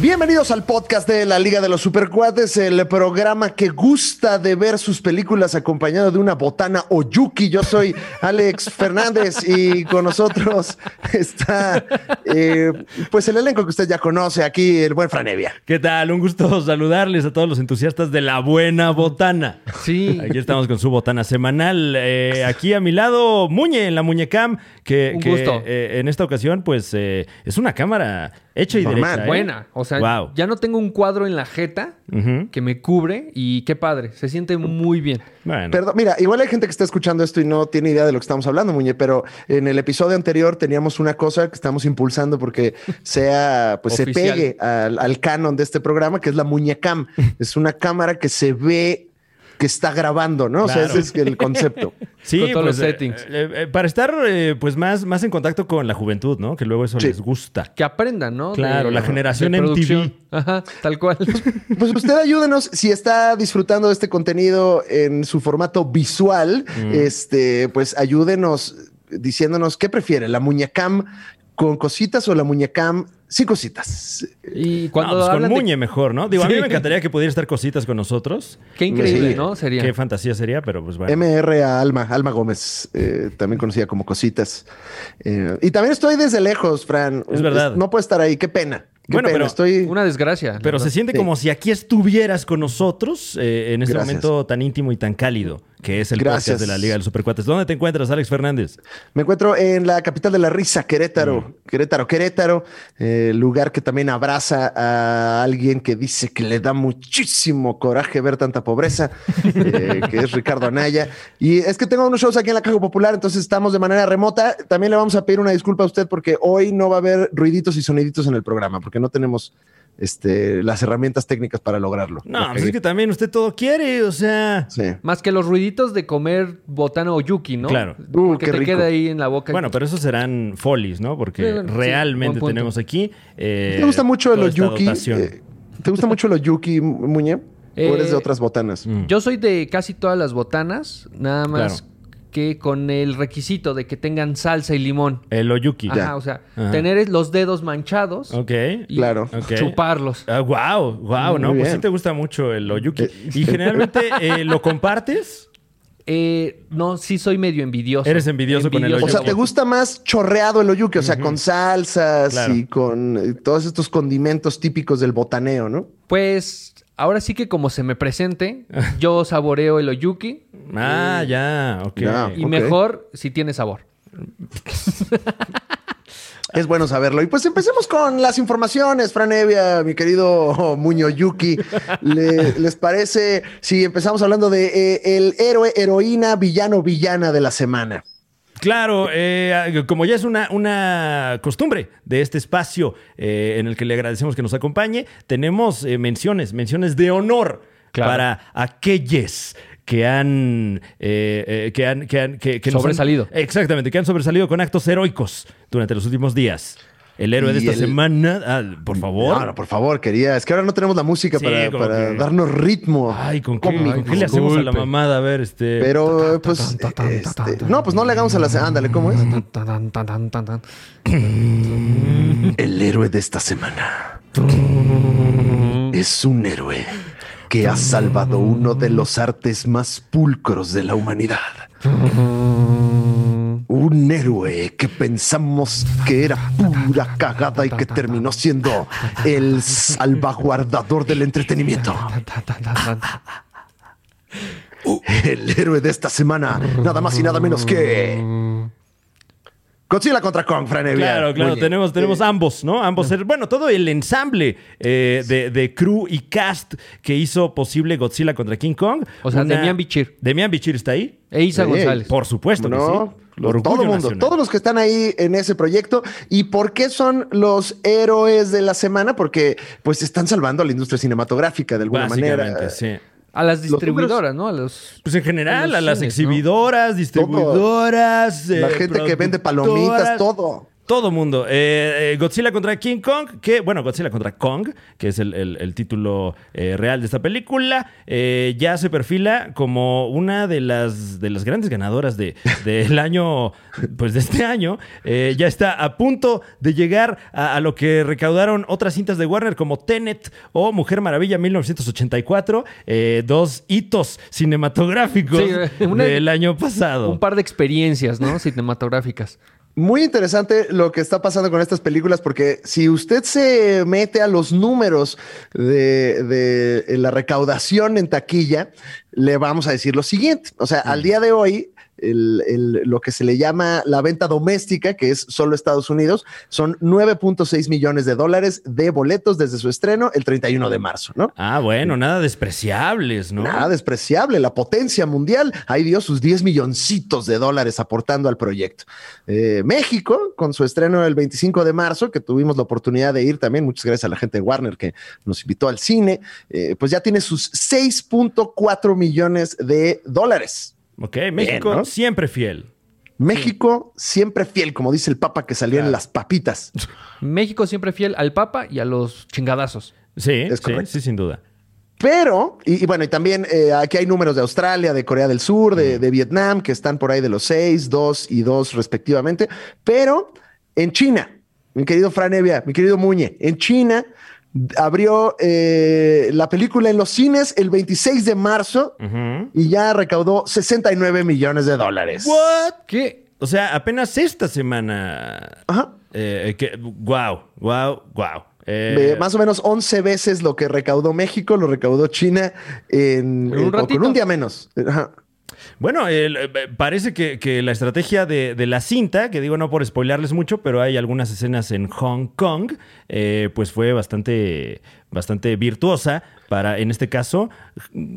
Bienvenidos al podcast de la Liga de los Supercuates, el programa que gusta de ver sus películas acompañado de una botana o yuki. Yo soy Alex Fernández y con nosotros está eh, pues el elenco que usted ya conoce aquí, el buen Franevia. ¿Qué tal? Un gusto saludarles a todos los entusiastas de la buena botana. Sí. Aquí estamos con su botana semanal. Eh, aquí a mi lado, Muñe, en la Muñecam, que, Un que, gusto. eh, en esta ocasión, pues es una cámara hecha y Normal. derecha. ¿eh? Buena. O sea, Wow. ya no tengo un cuadro en la jeta que me cubre y qué padre. Se siente muy bien. Bueno. Perdón, mira, igual hay gente que está escuchando esto y no tiene idea de lo que estamos hablando, Muñe, pero en el episodio anterior teníamos una cosa que estamos impulsando porque sea, pues se pegue al, al canon de este programa, que es la Muñecam. Es una cámara que se ve que está grabando, ¿no? O sea, ese es el concepto. Sí, con todos pues, los eh, settings. eh, eh, para estar eh, pues más, más en contacto con la juventud, ¿no? Que luego eso Sí. les gusta. Que aprendan, ¿no? Claro, la generación de MTV. Ajá, tal cual. Pues usted ayúdenos si está disfrutando de este contenido en su formato visual, este, pues ayúdenos diciéndonos qué prefiere, la muñecam con cositas o la muñecam sin cositas. y cuando No, pues con de- Muñe mejor, ¿no? Digo, a mí Sí. me encantaría que pudiera estar cositas con nosotros. Qué increíble, Sí. ¿no? Sería. Qué fantasía sería, pero pues bueno. MR a Alma, Alma Gómez, eh, también conocida como Cositas. Eh, y también estoy desde lejos, Fran. Es verdad. No puedo estar ahí, qué pena. Qué Bueno, pena, pero estoy... Una desgracia. Pero se siente Sí. como si aquí estuvieras con nosotros eh, en este Gracias. momento tan íntimo y tan cálido que es el Gracias. podcast de la Liga de los Supercuates. ¿Dónde te encuentras, Alex Fernández? Me encuentro en la capital de la risa, Querétaro. Mm. Querétaro, Querétaro, eh, lugar que también abraza a alguien que dice que le da muchísimo coraje ver tanta pobreza, eh, que es Ricardo Anaya. Y es que tengo unos shows aquí en la Caja Popular, entonces estamos de manera remota. También le vamos a pedir una disculpa a usted porque hoy no va a haber ruiditos y soniditos en el programa, porque no tenemos este, las herramientas técnicas para lograrlo. No, pues es que también usted todo quiere, o sea. Sí. Más que los ruiditos de comer botana o yuki, ¿no? Claro. Uh, que qué te rico. queda ahí en la boca. Bueno, pero esos serán folies, ¿no? Porque Sí, bueno, sí, realmente tenemos aquí. eh, ¿Te gusta mucho el oyuki? Eh, ¿Te gusta mucho el oyuki, Muñe? ¿O eres de Eh, otras botanas? Mm. Yo soy de casi todas las botanas, nada más Claro. Que con el requisito de que tengan salsa y limón. El oyuki. Ajá, o sea, Ajá. tener los dedos manchados Ok. y Claro. Chuparlos. Ah, wow, wow, ¿no? Pues sí te gusta mucho el oyuki. Eh, Y generalmente eh, lo compartes. Eh, no, sí soy medio envidioso. Eres envidioso con el O sea, oyuki. ¿te gusta más chorreado el oyuki? O sea, con salsas Claro. y con eh, todos estos condimentos típicos del botaneo, ¿no? Pues ahora sí que como se me presente, yo saboreo el oyuki Ah, ya, ok. Ya. y Ok. mejor si tiene sabor. Es bueno saberlo. Y pues empecemos con las informaciones, Fran Evia, mi querido Muño Yuki. Le- ¿Les parece si empezamos hablando de eh, el héroe, heroína, villano, villana de la semana? Claro, eh, como ya es una, una costumbre de este espacio eh, en el que le agradecemos que nos acompañe, tenemos eh, menciones, menciones de honor Claro. para aquellos que han, eh, eh, que han, que han- que- que nos han- Sobresalido. exactamente, que han sobresalido con actos heroicos durante los últimos días. El héroe de esta el- semana, ah, por favor. No, no, por favor, quería. Es que ahora no tenemos la música Sí, para, como para que- darnos ritmo. Ay, ¿con qué, con qué le hacemos a la mamada? A ver, este. Pero, pues, este, no, pues no le hagamos a la... Ándale, ¿cómo es? El héroe de esta semana es un héroe que ha salvado uno de los artes más pulcros de la humanidad. Un héroe que pensamos que era pura cagada y que terminó siendo el salvaguardador del entretenimiento. El héroe de esta semana, nada más y nada menos que Godzilla contra Kong, Fran Evia. Claro, claro, tenemos, tenemos ambos, ¿no? Ambos, ser- bueno, todo el ensamble eh, de, de crew y cast que hizo posible Godzilla contra King Kong. O sea, Demian Bichir. Demian Bichir está ahí. E Isa. González. Por supuesto que No, sí. todo el mundo, nacional. todos los que están ahí en ese proyecto. ¿Y por qué son los héroes de la semana? Porque pues están salvando a la industria cinematográfica de alguna manera. Básicamente, sí. A las distribuidoras, ¿no? A los... Pues en general, A las cines, ¿no? exhibidoras, distribuidoras. La eh, gente que vende palomitas, todo. Todo mundo. Eh, eh, Godzilla contra King Kong, que, bueno, Godzilla contra Kong, que es el, el- el título eh, real de esta película, eh, ya se perfila como una de las, de las grandes ganadoras de- del año, pues de este año. Ya está a punto de llegar a, a lo que recaudaron otras cintas de Warner como Tenet o Mujer Maravilla 1984, eh, dos hitos cinematográficos Sí, una- del año pasado. Un par de experiencias, ¿no? Cinematográficas. Muy interesante lo que está pasando con estas películas, porque si usted se mete a los números de, de la recaudación en taquilla, le vamos a decir lo siguiente. O sea, al día de hoy, el- el- lo que se le llama la venta doméstica, que es solo Estados Unidos, son 9.6 millones de dólares de boletos desde su estreno el 31 de marzo, ¿no? Ah, bueno, nada despreciables, ¿no? Nada despreciable, la potencia mundial ahí dio sus 10 milloncitos de dólares aportando al proyecto. Eh, México, con su estreno el 25 de marzo, que tuvimos la oportunidad de ir también, muchas gracias a la gente de Warner que nos invitó al cine, eh, pues ya tiene sus 6.4 millones de dólares. Ok, México ¿no? siempre fiel. México siempre fiel, como dice el Papa que salió en las papitas. México siempre fiel al Papa y a los chingadazos. Sí, Es sí, correcto. sí, sin duda. Pero, y, y bueno, y también eh, aquí hay números de Australia, de Corea del Sur, de, de Vietnam, que están por ahí de los seis, dos y dos respectivamente. Pero en China, mi querido Fran Evia, mi querido Muñe, en China abrió eh, la película en los cines el 26 de marzo y ya recaudó 69 millones de dólares. ¿What? ¿Qué? O sea, apenas esta semana. Ajá. Eh, que, wow, wow, wow. Eh, más o menos 11 veces lo que recaudó México, lo recaudó China en, En un eh, con un día menos. Ajá. Bueno, el- eh, parece que, que la estrategia de, de la cinta, que digo no por spoilearles mucho, pero hay algunas escenas en Hong Kong, eh, pues fue bastante, bastante virtuosa para, en este caso,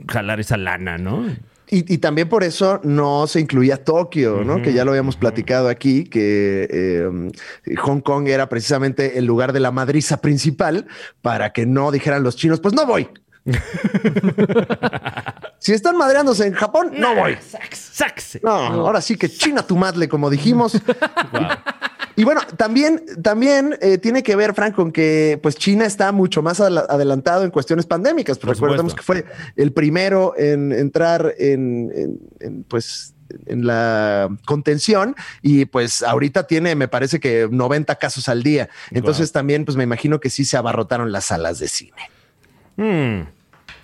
jalar esa lana, ¿no? Y, y también por eso no se incluía Tokio, ¿no? Que ya lo habíamos platicado aquí, que eh, Hong Kong era precisamente el lugar de la madriza principal para que no dijeran los chinos, pues no voy. si están madreándose en Japón, no voy. Sax, saxe. No, ahora sí que china tu madre, como dijimos. Wow. Y bueno, también, también eh, tiene que ver, Frank, con que pues China está mucho más adela- adelantado en cuestiones pandémicas. Por Recordemos que fue el primero en entrar en, en- en, pues en la contención y pues ahorita tiene, me parece que 90 casos al día. Entonces también, pues me imagino que sí se abarrotaron las salas de cine. Hmm.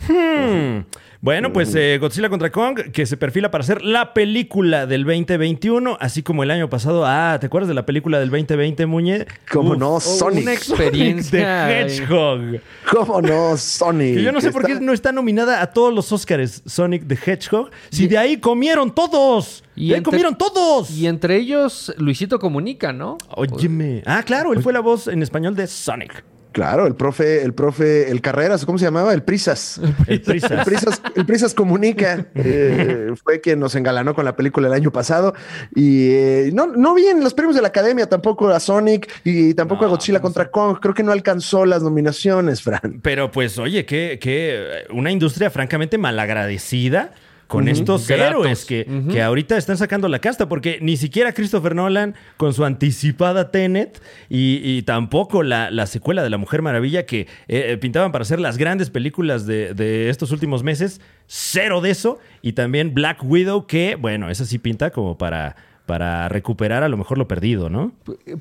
Hmm. Bueno, pues eh, Godzilla contra Kong, que se perfila para ser la película del 2021, así como el año pasado. Ah, ¿te acuerdas de la película del 2020, Muñe? ¿Cómo Uf, no? Sonic. Una The experiencia. Hedgehog. ¿Cómo no? Sonic. Que yo no sé por qué no está nominada a todos los Oscars Sonic the Hedgehog. Si de ahí comieron todos. Y de ahí entre- comieron todos. Y entre ellos, Luisito Comunica, ¿no? Óyeme. Ah, claro, él fue la voz en español de Sonic. Claro, el profe, el profe, el Carreras, ¿cómo se llamaba? El Prisas. El Prisas. El Prisas, el Prisas Comunica eh, fue quien nos engalanó con la película el año pasado. Y eh, no, no vi en los premios de la academia tampoco a Sonic y tampoco a Godzilla contra Kong. Creo que no alcanzó las nominaciones, Fran. Pero pues, oye, que, que una industria francamente malagradecida con estos Gratos. héroes que, que ahorita están sacando la casta, porque ni siquiera Christopher Nolan con su anticipada Tenet y, y tampoco la, la secuela de La Mujer Maravilla que eh, pintaban para ser las grandes películas de, de estos últimos meses, cero de eso, y también Black Widow que, bueno, esa sí pinta como para, para recuperar a lo mejor lo perdido, ¿no?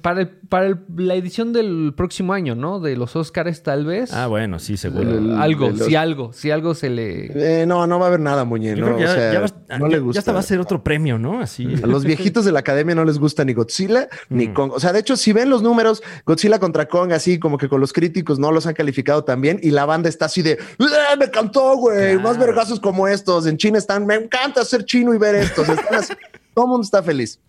Para, el- para el- la edición del próximo año, ¿no? De los Oscars, tal vez. Ah, bueno, sí, seguro. El- algo, los- si algo, si algo se le. Eh, no, no va a haber nada, Muñe. Yo ¿no? creo que O ya, sea, ya va- no ya- le gusta. ya hasta va a ser otro premio, ¿no? Así. A los viejitos de la academia no les gusta ni Godzilla ni Mm. Kong. O sea, de hecho, si ven los números, Godzilla contra Kong, así como que con los críticos no los han calificado tan bien y la banda está así de "¡Ah, me encantó, güey. Claro. Más vergazos como estos. En China están, me encanta ser chino y ver estos. Están así. Todo el mundo está feliz.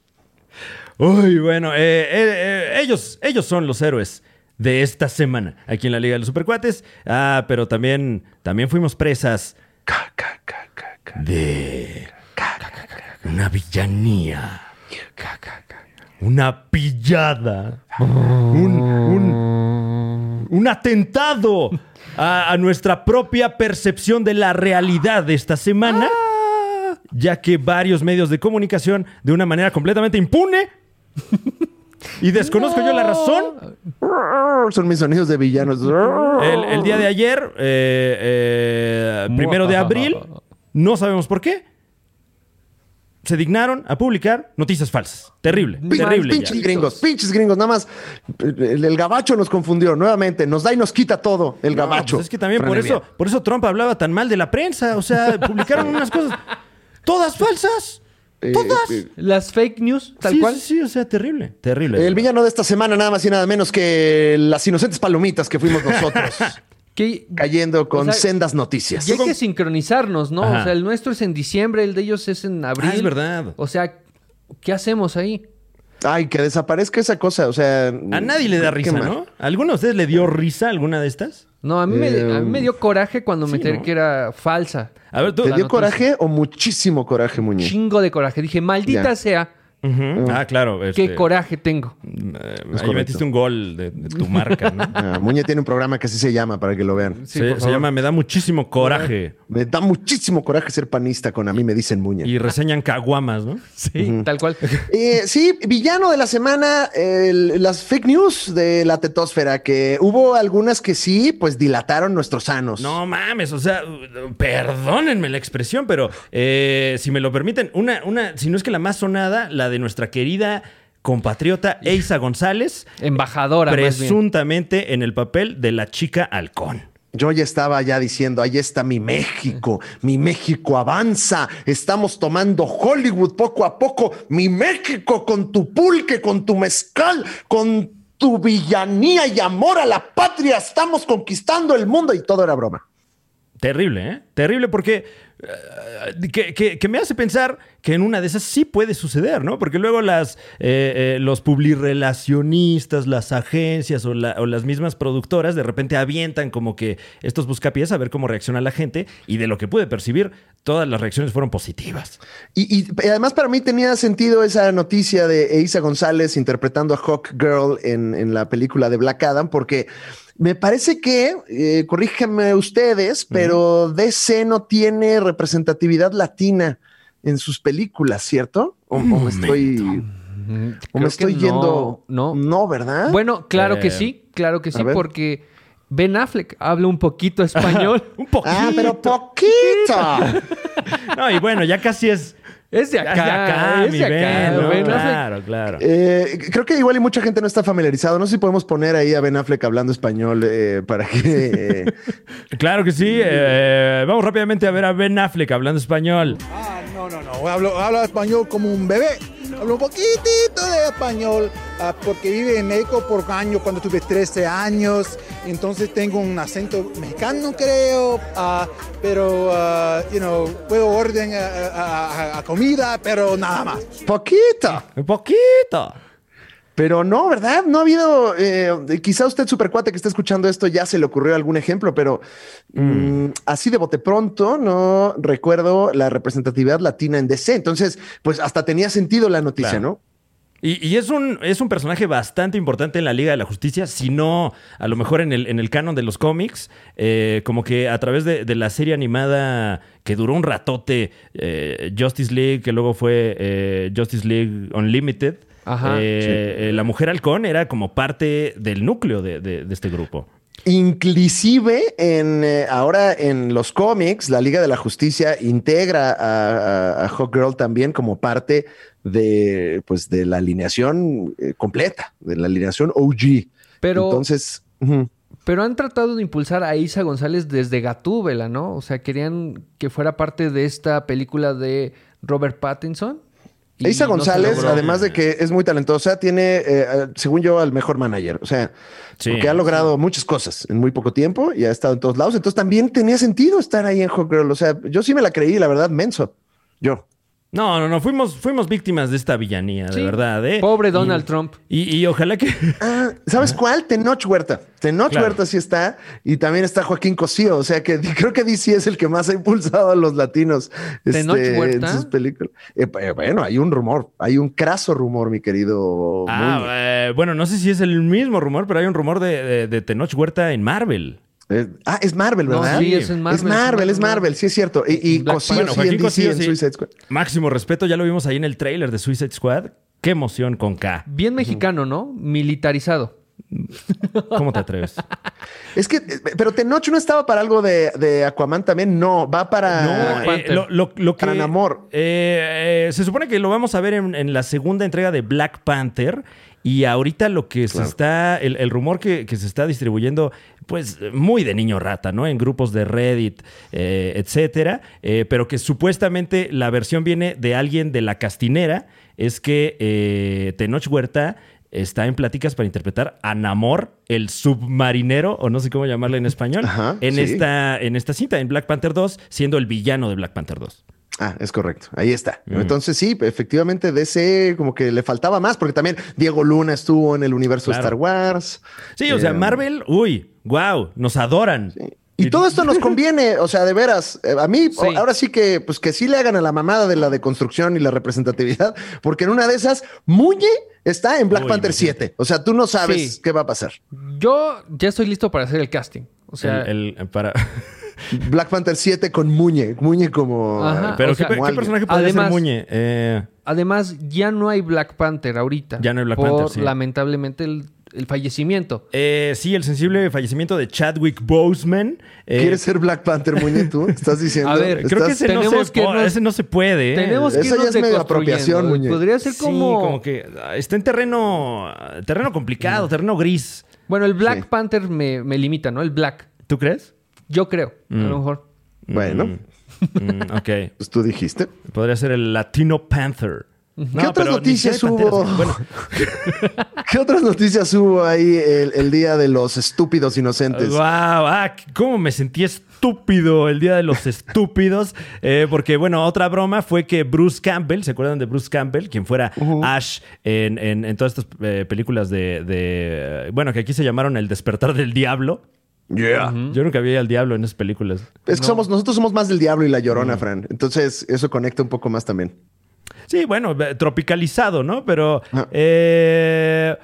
Uy, bueno, eh, eh, eh, ellos, ellos son los héroes de esta semana aquí en la Liga de los Supercuates. Ah, pero también, también fuimos presas de una villanía, una pillada, un, un, un atentado a, a nuestra propia percepción de la realidad de esta semana, ya que varios medios de comunicación, de una manera completamente impune, Y desconozco yo la razón. Son mis sonidos de villanos. El, el día de ayer, eh, eh, primero de abril, no sabemos por qué, se dignaron a publicar noticias falsas. Terrible, Pin- terrible. ya. Pinches gringos, pinches gringos, nada más. El, el gabacho nos confundió nuevamente. Nos da y nos quita todo. El No, gabacho. pues es que también por eso, por eso Trump hablaba tan mal de la prensa. O sea, publicaron unas cosas todas falsas. Eh, Todas. eh, Las fake news, tal sí, cual. Sí, sí, o sea, terrible, terrible. El villano de esta semana, nada más y nada menos que las inocentes palomitas que fuimos nosotros. Que cayendo con O sea, sendas noticias. y hay que sincronizarnos, ¿no? Ajá. O sea, el nuestro es en diciembre, el de ellos es en abril. Ah, es verdad. O sea, ¿qué hacemos ahí? Ay, que desaparezca esa cosa. O sea. A nadie le da risa. ¿no? ¿Alguno de ustedes le dio risa alguna de estas? No, a mí, me, Eh, a mí me dio coraje cuando me enteré ¿no? que era falsa. A ver, tú. ¿Te dio noticia. coraje o muchísimo coraje, Muñe? Chingo de coraje. Dije, maldita Ya. sea, Ah, claro. qué este, coraje tengo. eh, ahí metiste un gol de, de tu marca, ¿no? Ah, Muñe tiene un programa que así se llama para que lo vean. Sí, se, llama Me da muchísimo coraje. Me da muchísimo coraje ser panista con a mí me dicen Muñe. Y reseñan caguamas, ¿no? Sí, tal cual. Eh, sí, villano de la semana, las fake news de la tetosfera, que hubo algunas que sí, pues dilataron nuestros sanos. No mames, o sea, perdónenme la expresión, pero eh, si me lo permiten, una, una, si no es que la más sonada, la de nuestra querida compatriota Eisa González, Embajadora, más bien. presuntamente en el papel de la chica halcón. Yo ya estaba ya diciendo, ahí está mi México, mi México avanza, estamos tomando Hollywood poco a poco, mi México con tu pulque, con tu mezcal, con tu villanía y amor a la patria, estamos conquistando el mundo y todo era broma. Terrible, ¿eh? Terrible porque eh, que, me hace pensar que en una de esas sí puede suceder, ¿no? Porque luego las eh, eh, los publirelacionistas, las agencias o, la- o las mismas productoras de repente avientan como que estos buscapiés a ver cómo reacciona la gente y de lo que pude percibir, todas las reacciones fueron positivas. Y, además para mí tenía sentido esa noticia de Eiza González interpretando a Hawk Girl en la película de Black Adam, porque me parece que, eh, corríjanme ustedes, pero DC no tiene representatividad latina en sus películas, ¿cierto? O, o me estoy, o me estoy yendo. No, no. no, ¿verdad? Bueno, claro que Eh, sí, claro que sí, porque Ben Affleck habla un poquito español. Un poquito. ah, pero poquito. No, y bueno, ya casi es. Es de ya acá, es mi de acá. Ben, ¿no? Ben Affleck. Claro, claro. Eh, creo que igual y mucha gente no está familiarizado. No sé si podemos poner ahí a Ben Affleck hablando español eh, para que. Claro que sí. eh, vamos rápidamente a ver a Ben Affleck hablando español. Ah, no, no, no. Hablo, hablo español como un bebé. Hablo un poquitito de español ah, porque vive en México por años cuando tuve 13 años. Entonces tengo un acento mexicano, creo. ah, pero, ah, you know, puedo orden a, a- a- a comida, pero nada más. Poquito. Poquito. Pero no, ¿verdad? No ha habido. eh, quizá usted, supercuate que está escuchando esto, ya se le ocurrió algún ejemplo, pero mm, así de bote pronto no recuerdo la representatividad latina en DC. Entonces, pues hasta tenía sentido la noticia, Claro. ¿no? Y, y es, un, es un personaje bastante importante en la Liga de la Justicia, si no, a lo mejor en el, en el canon de los cómics, eh, como que a través de, de la serie animada que duró un ratote, eh, Justice League, que luego fue eh, Justice League Unlimited, Ajá, eh, eh, la mujer halcón era como parte del núcleo de, de- de este grupo. Inclusive en eh, ahora en los cómics, la Liga de la Justicia integra a, a, a Hawkgirl también como parte de pues de la alineación eh, completa, de la alineación OG. Pero, Entonces, pero han tratado de impulsar a Isa González desde Gatúbela, ¿no? O sea, querían que fuera parte de esta película de Robert Pattinson. Isa González, además de que es muy talentosa, tiene, eh, según yo, al mejor manager. O sea, Sí, porque ha logrado muchas cosas en muy poco tiempo y ha estado en todos lados. Entonces también tenía sentido estar ahí en Hawkgirl. O sea, yo sí me la creí, la verdad, menso. Yo. No, no, no, fuimos, fuimos víctimas de esta villanía, de verdad. ¿eh? Pobre Y- Donald Trump. Y, y ojalá que... Ah, ¿sabes cuál? Tenoch Huerta. Tenoch Claro. Huerta sí está. Y también está Joaquín Cosío. O sea que creo que DC es el que más ha impulsado a los latinos ¿Tenoch este, en sus películas. Eh, eh, bueno, hay un rumor. Hay un craso rumor, mi querido. Ah, eh, bueno, no sé si es el mismo rumor, pero hay un rumor de, de, de Tenoch Huerta en Marvel. Eh, ah, es Marvel, No, ¿verdad? sí, es en Marvel, Es Marvel, es es Marvel, sí es cierto. Y, y Cosío sí en DC, sí. Suicide Squad. Máximo respeto, ya lo vimos ahí en el tráiler de Suicide Squad. Qué emoción con K. Bien mexicano, ¿no? Militarizado. ¿Cómo te atreves? Es que, pero Tenoch no estaba para algo de, de Aquaman también, no, va para... No, Black eh, Panther. lo, lo- lo que. Para Namor. eh, eh, se supone que lo vamos a ver en, en la segunda entrega de Black Panther. Y ahorita lo que se está. El, el rumor que, que se está distribuyendo, pues muy de niño rata, ¿no? En grupos de Reddit, eh, etcétera. eh, pero que supuestamente la versión viene de alguien de la castinera. Es que eh, Tenoch Huerta está en pláticas para interpretar a Namor, el submarinero, o no sé cómo llamarle en español, Ajá, en, sí. esta, en esta cinta, en Black Panther 2, siendo el villano de Black Panther 2. Ah, es correcto. Ahí está. Mm. Entonces sí, efectivamente DC como que le faltaba más porque también Diego Luna estuvo en el universo de Claro. Star Wars. Sí, o sea, Eh, Marvel, uy, wow, nos adoran. Y todo esto nos conviene, o sea, de veras, eh, a mí Sí. ahora sí que, pues que sí le hagan a la mamada de la deconstrucción y la representatividad, porque en una de esas, Muñe está en Black Uy, Panther imagínate. 7. O sea, tú no sabes Sí. qué va a pasar. Yo ya estoy listo para hacer el casting. O sea, El- el- para... Black Panther 7 con Muñe, Muñe como... Ajá. Pero o ¿qué, sea, como personaje podría ser Además- Muñe? Eh, además, ya no hay Black Panther ahorita. Ya no hay Black por, Panther, sí. lamentablemente, el, el fallecimiento. eh, sí, el sensible fallecimiento de Chadwick Boseman. Eh, ¿Quieres ser Black Panther, Muñe, tú? ¿Estás diciendo? A ver, Creo que ¿Estás- ese no, Tenemos se, que ese no se puede. ¿eh? Tenemos que Eso ya irnos es medio apropiación, Muñe. Podría ser Sí, como... como que ah, está en terreno, terreno complicado, terreno gris. Bueno, el Black Sí. Panther me, me limita, ¿no? El Black. ¿Tú crees? Yo creo, a lo mejor. Bueno, Mm, ok. pues tú dijiste. Podría ser el Latino Panther. ¿Qué otras noticias hubo? Bueno, ¿Qué otras noticias hubo ahí el, el día de los estúpidos inocentes? Wow, ah, cómo me sentí estúpido el día de los estúpidos. Eh, porque, bueno, otra broma fue que Bruce Campbell, ¿se acuerdan de Bruce Campbell? Quien fuera Ash en, en- en todas estas eh, películas de, de, Bueno, que aquí se llamaron El despertar del diablo. Yeah. Yo nunca vi al diablo en esas películas. Es que somos, nosotros somos más del diablo y la llorona, Fran. Entonces, eso conecta un poco más también. Sí, bueno, tropicalizado, ¿no? Pero Ajá. eh,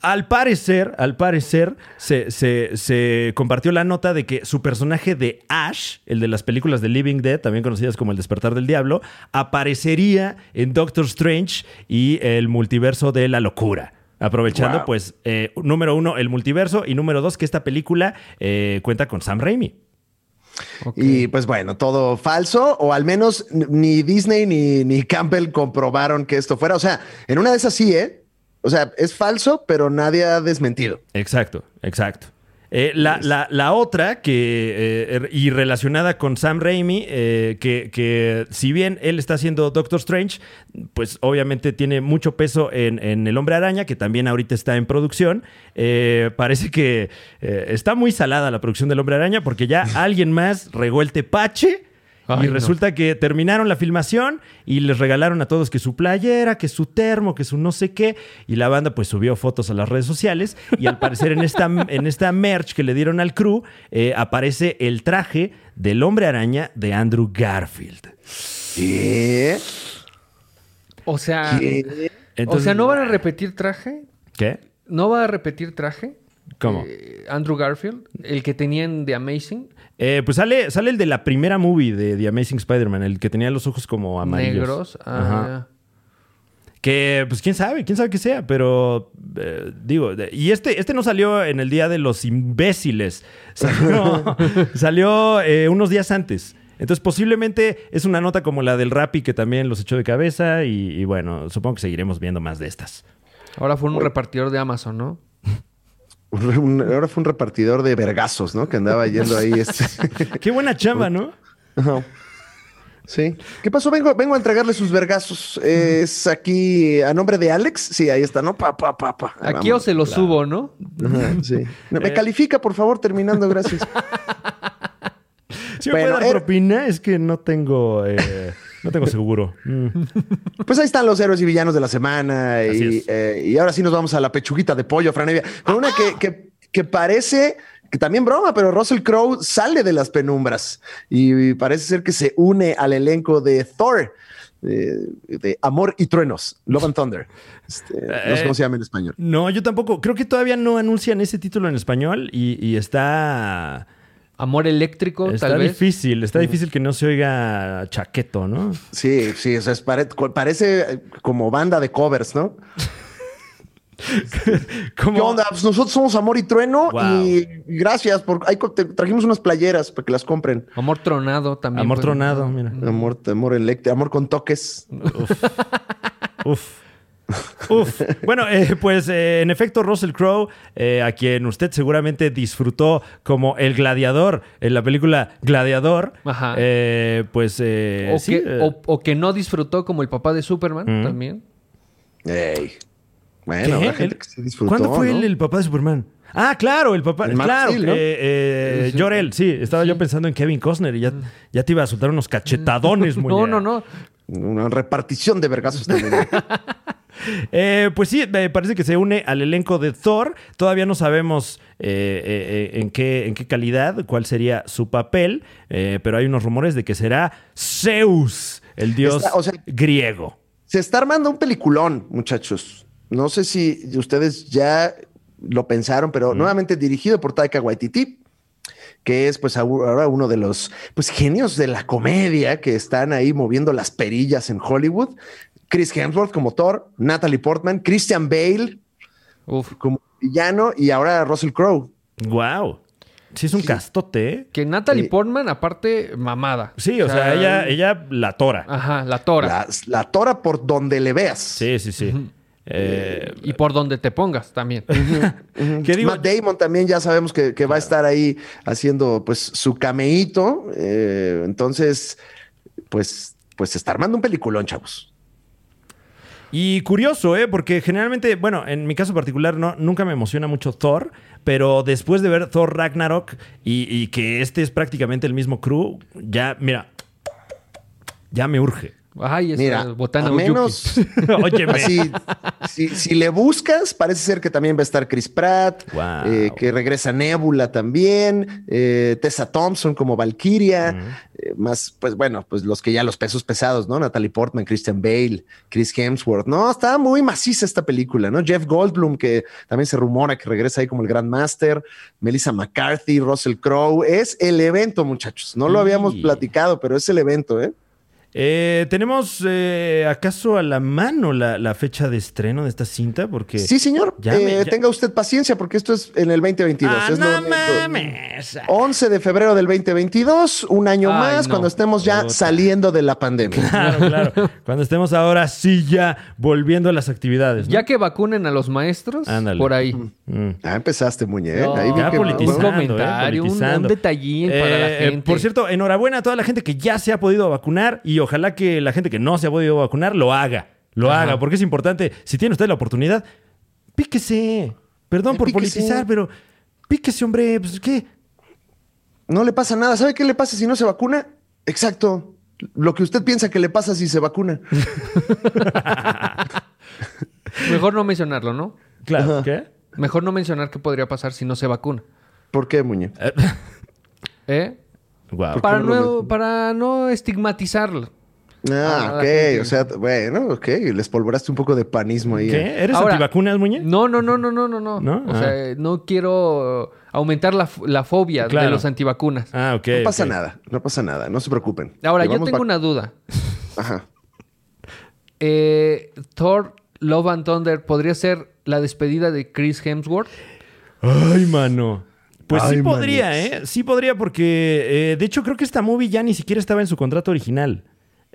al parecer, al parecer, se, se- se compartió la nota de que su personaje de Ash, el de las películas de Living Dead, también conocidas como El Despertar del Diablo, aparecería en Doctor Strange y el multiverso de la locura. Aprovechando, Wow. pues, eh, número uno, el multiverso, y número dos, que esta película eh, cuenta con Sam Raimi. Y pues bueno, todo falso, o al menos ni Disney ni, ni Campbell comprobaron que esto fuera. O sea, en una de esas sí, ¿eh? O sea, es falso, pero nadie ha desmentido. Exacto, exacto. Eh, la, la- la otra, que, eh, y relacionada con Sam Raimi, eh, que, que si bien él está haciendo Doctor Strange, pues obviamente tiene mucho peso en, en El Hombre Araña, que también ahorita está en producción. Parece que está muy salada la producción del Hombre Araña porque ya alguien más regó el tepache. Ay, y no. resulta que terminaron la filmación y les regalaron a todos que su playera, que su termo, que su no sé qué. Y la banda pues subió fotos a las redes sociales. Y al parecer en esta, en esta merch que le dieron al crew eh, aparece el traje del hombre araña de Andrew Garfield. ¿Qué? O sea, ¿Qué? o Entonces- sea, ¿no van a repetir traje? ¿Qué? ¿No va a repetir traje? ¿Cómo? Eh, Andrew Garfield, el que tenían de Amazing, Eh, pues sale, sale el de la primera movie de The Amazing Spider-Man, el que tenía los ojos como amarillos. negros. Ajá. Ah, Que, pues quién sabe, quién sabe qué sea, pero eh, digo, de- y este, este no salió en el día de los imbéciles, salió, salió eh, unos días antes. Entonces posiblemente es una nota como la del Rappi que también los echó de cabeza y, y bueno, supongo que seguiremos viendo más de estas. ahora fue un repartidor de Amazon, ¿no? Un- un- ahora fue un repartidor de vergazos, ¿no? Que andaba yendo ahí. Este. Qué buena chamba, ¿no? Ajá. Sí. ¿Qué pasó? Vengo, vengo a entregarle sus vergazos. Es aquí a nombre de Alex. Sí, ahí está, ¿no? Pa, pa, pa, pa. Aquí o vamos. se lo subo, ¿no? Ajá, sí. No, Me califica, por favor, terminando, gracias. Si me Bueno, puede dar propina, es que no tengo, eh, no tengo seguro. Mm. Pues ahí están los héroes y villanos de la semana. Y, eh, y ahora sí nos vamos a la pechuguita de pollo, Franevia. Con una que, que, que parece que también broma, pero Russell Crowe sale de las penumbras y parece ser que se une al elenco de Thor. eh, de Amor y Truenos, Love and Thunder. Este, no sé cómo se llama en español. No, yo tampoco. Creo que todavía no anuncian ese título en español y, y está... Amor eléctrico, Está tal vez. difícil, está difícil que no se oiga chaqueto, ¿no? Sí, sí, o sea, es pare- parece como banda de covers, ¿no? Como- ¿Qué onda? Pues nosotros somos Amor y Trueno Wow. y gracias por... ahí trajimos unas playeras para que las compren. Amor tronado también. Amor pues. tronado, mira. Amor, amor eléctrico, amor con toques. Uf. Uf. Bueno, eh, pues eh, en efecto, Russell Crowe, eh, a quien usted seguramente disfrutó como el gladiador en la película Gladiador, Ajá. eh, pues eh, O, sí, que, eh, o, o que no disfrutó como el papá de Superman Mm. también. Ey. Bueno, ¿qué? habrá gente El- que se disfrutó, ¿Cuándo fue ¿no? el, el papá de Superman? Ah, claro, el papá. El claro, ¿no? eh, eh, Sí. Jor-El, sí. Estaba yo pensando en Kevin Costner y ya, ya te iba a soltar unos cachetadones, No, muñeca. no, no. Una repartición de vergazos también. Eh, pues sí, me parece que se une al elenco de Thor. Todavía no sabemos eh, eh, en, qué, en qué calidad, cuál sería su papel, pero hay unos rumores de que será Zeus, el dios Está- o sea- griego. Se está armando un peliculón, muchachos. No sé si ustedes ya lo pensaron, pero nuevamente dirigido por Taika Waititi, que es pues ahora uno de los pues genios de la comedia que están ahí moviendo las perillas en Hollywood. Chris Hemsworth como Thor, Natalie Portman, Christian Bale Uf. como villano y ahora Russell Crowe. Wow. Sí, es un castote, ¿eh? Que Natalie Sí. Portman, aparte, mamada. Sí, o sea, ella, ella la tora. Ajá, la tora. La, la tora por donde le veas. Sí, sí, sí. Eh, Y por donde te pongas también. ¿Qué digo? Matt Damon también ya sabemos que, que va a estar ahí haciendo pues su cameíto. eh, entonces, pues, pues se está armando un peliculón, chavos. Y curioso, ¿eh? Porque generalmente, bueno, en mi caso particular no, nunca me emociona mucho Thor, pero después de ver Thor Ragnarok y, y que este es prácticamente el mismo crew, ya, mira, ya me urge. Ay, esa Mira, botana a menos así, si, si le buscas, parece ser que también va a estar Chris Pratt, Wow. eh, que regresa Nebula también, eh, Tessa Thompson como Valkyria, eh, más, pues bueno, pues los que ya los pesos pesados, ¿no? Natalie Portman, Christian Bale, Chris Hemsworth, no, está muy maciza esta película, ¿no? Jeff Goldblum, que también se rumora que regresa ahí como el Grand Master, Melissa McCarthy, Russell Crowe, es el evento, muchachos, no lo habíamos platicado, pero es el evento, ¿eh? Eh, ¿Tenemos eh, acaso a la mano la, la fecha de estreno de esta cinta? Porque... Sí, señor. Ya me- Eh, ya- Tenga usted paciencia porque esto es en el 2022. Ah, es no lo mames. 11 de febrero del 2022, un año Ay, más, no. cuando estemos ya saliendo de la pandemia. Claro, claro. Cuando estemos ahora sí ya volviendo a las actividades. ¿no? Ya que vacunen a los maestros, Ándale. por ahí. Mm. Ah, empezaste, Muñe. No, Ahí Ya que- politizando, Un comentario, eh, un- politizando. un detallín para la Eh, gente. Por cierto, enhorabuena a toda la gente que ya se ha podido vacunar y ojalá que la gente que no se ha podido vacunar lo haga. Lo Ajá. haga, porque es importante. Si tiene usted la oportunidad, píquese. Perdón por píquese. politizar, pero píquese, hombre. Pues, ¿qué? No le pasa nada. ¿Sabe qué le pasa si no se vacuna? Exacto. Lo que usted piensa que le pasa si se vacuna. Mejor no mencionarlo, ¿no? Claro, ¿qué? Mejor no mencionar qué podría pasar si no se vacuna. ¿Por qué, Muñe? ¿Eh? Guau. ¿Por Para no para no estigmatizarlo. Ah, Ah, ok. O sea, bueno, ok. Les polvoraste un poco de panismo ahí. ¿eh? ¿Qué? ¿Eres Ahora- antivacunas, Muñe? No, no, no, no, no, no, no. ¿No? O Ah. sea, no quiero aumentar la, la fobia Claro. de los antivacunas. Ah, ok. No pasa nada, no pasa nada. No se preocupen. Ahora, yo tengo una duda. Ajá. Eh, Thor, Love and Thunder, ¿podría ser la despedida de Chris Hemsworth? Ay, mano. Pues sí podría. ¿eh? Sí podría porque, eh, de hecho, creo que esta movie ya ni siquiera estaba en su contrato original.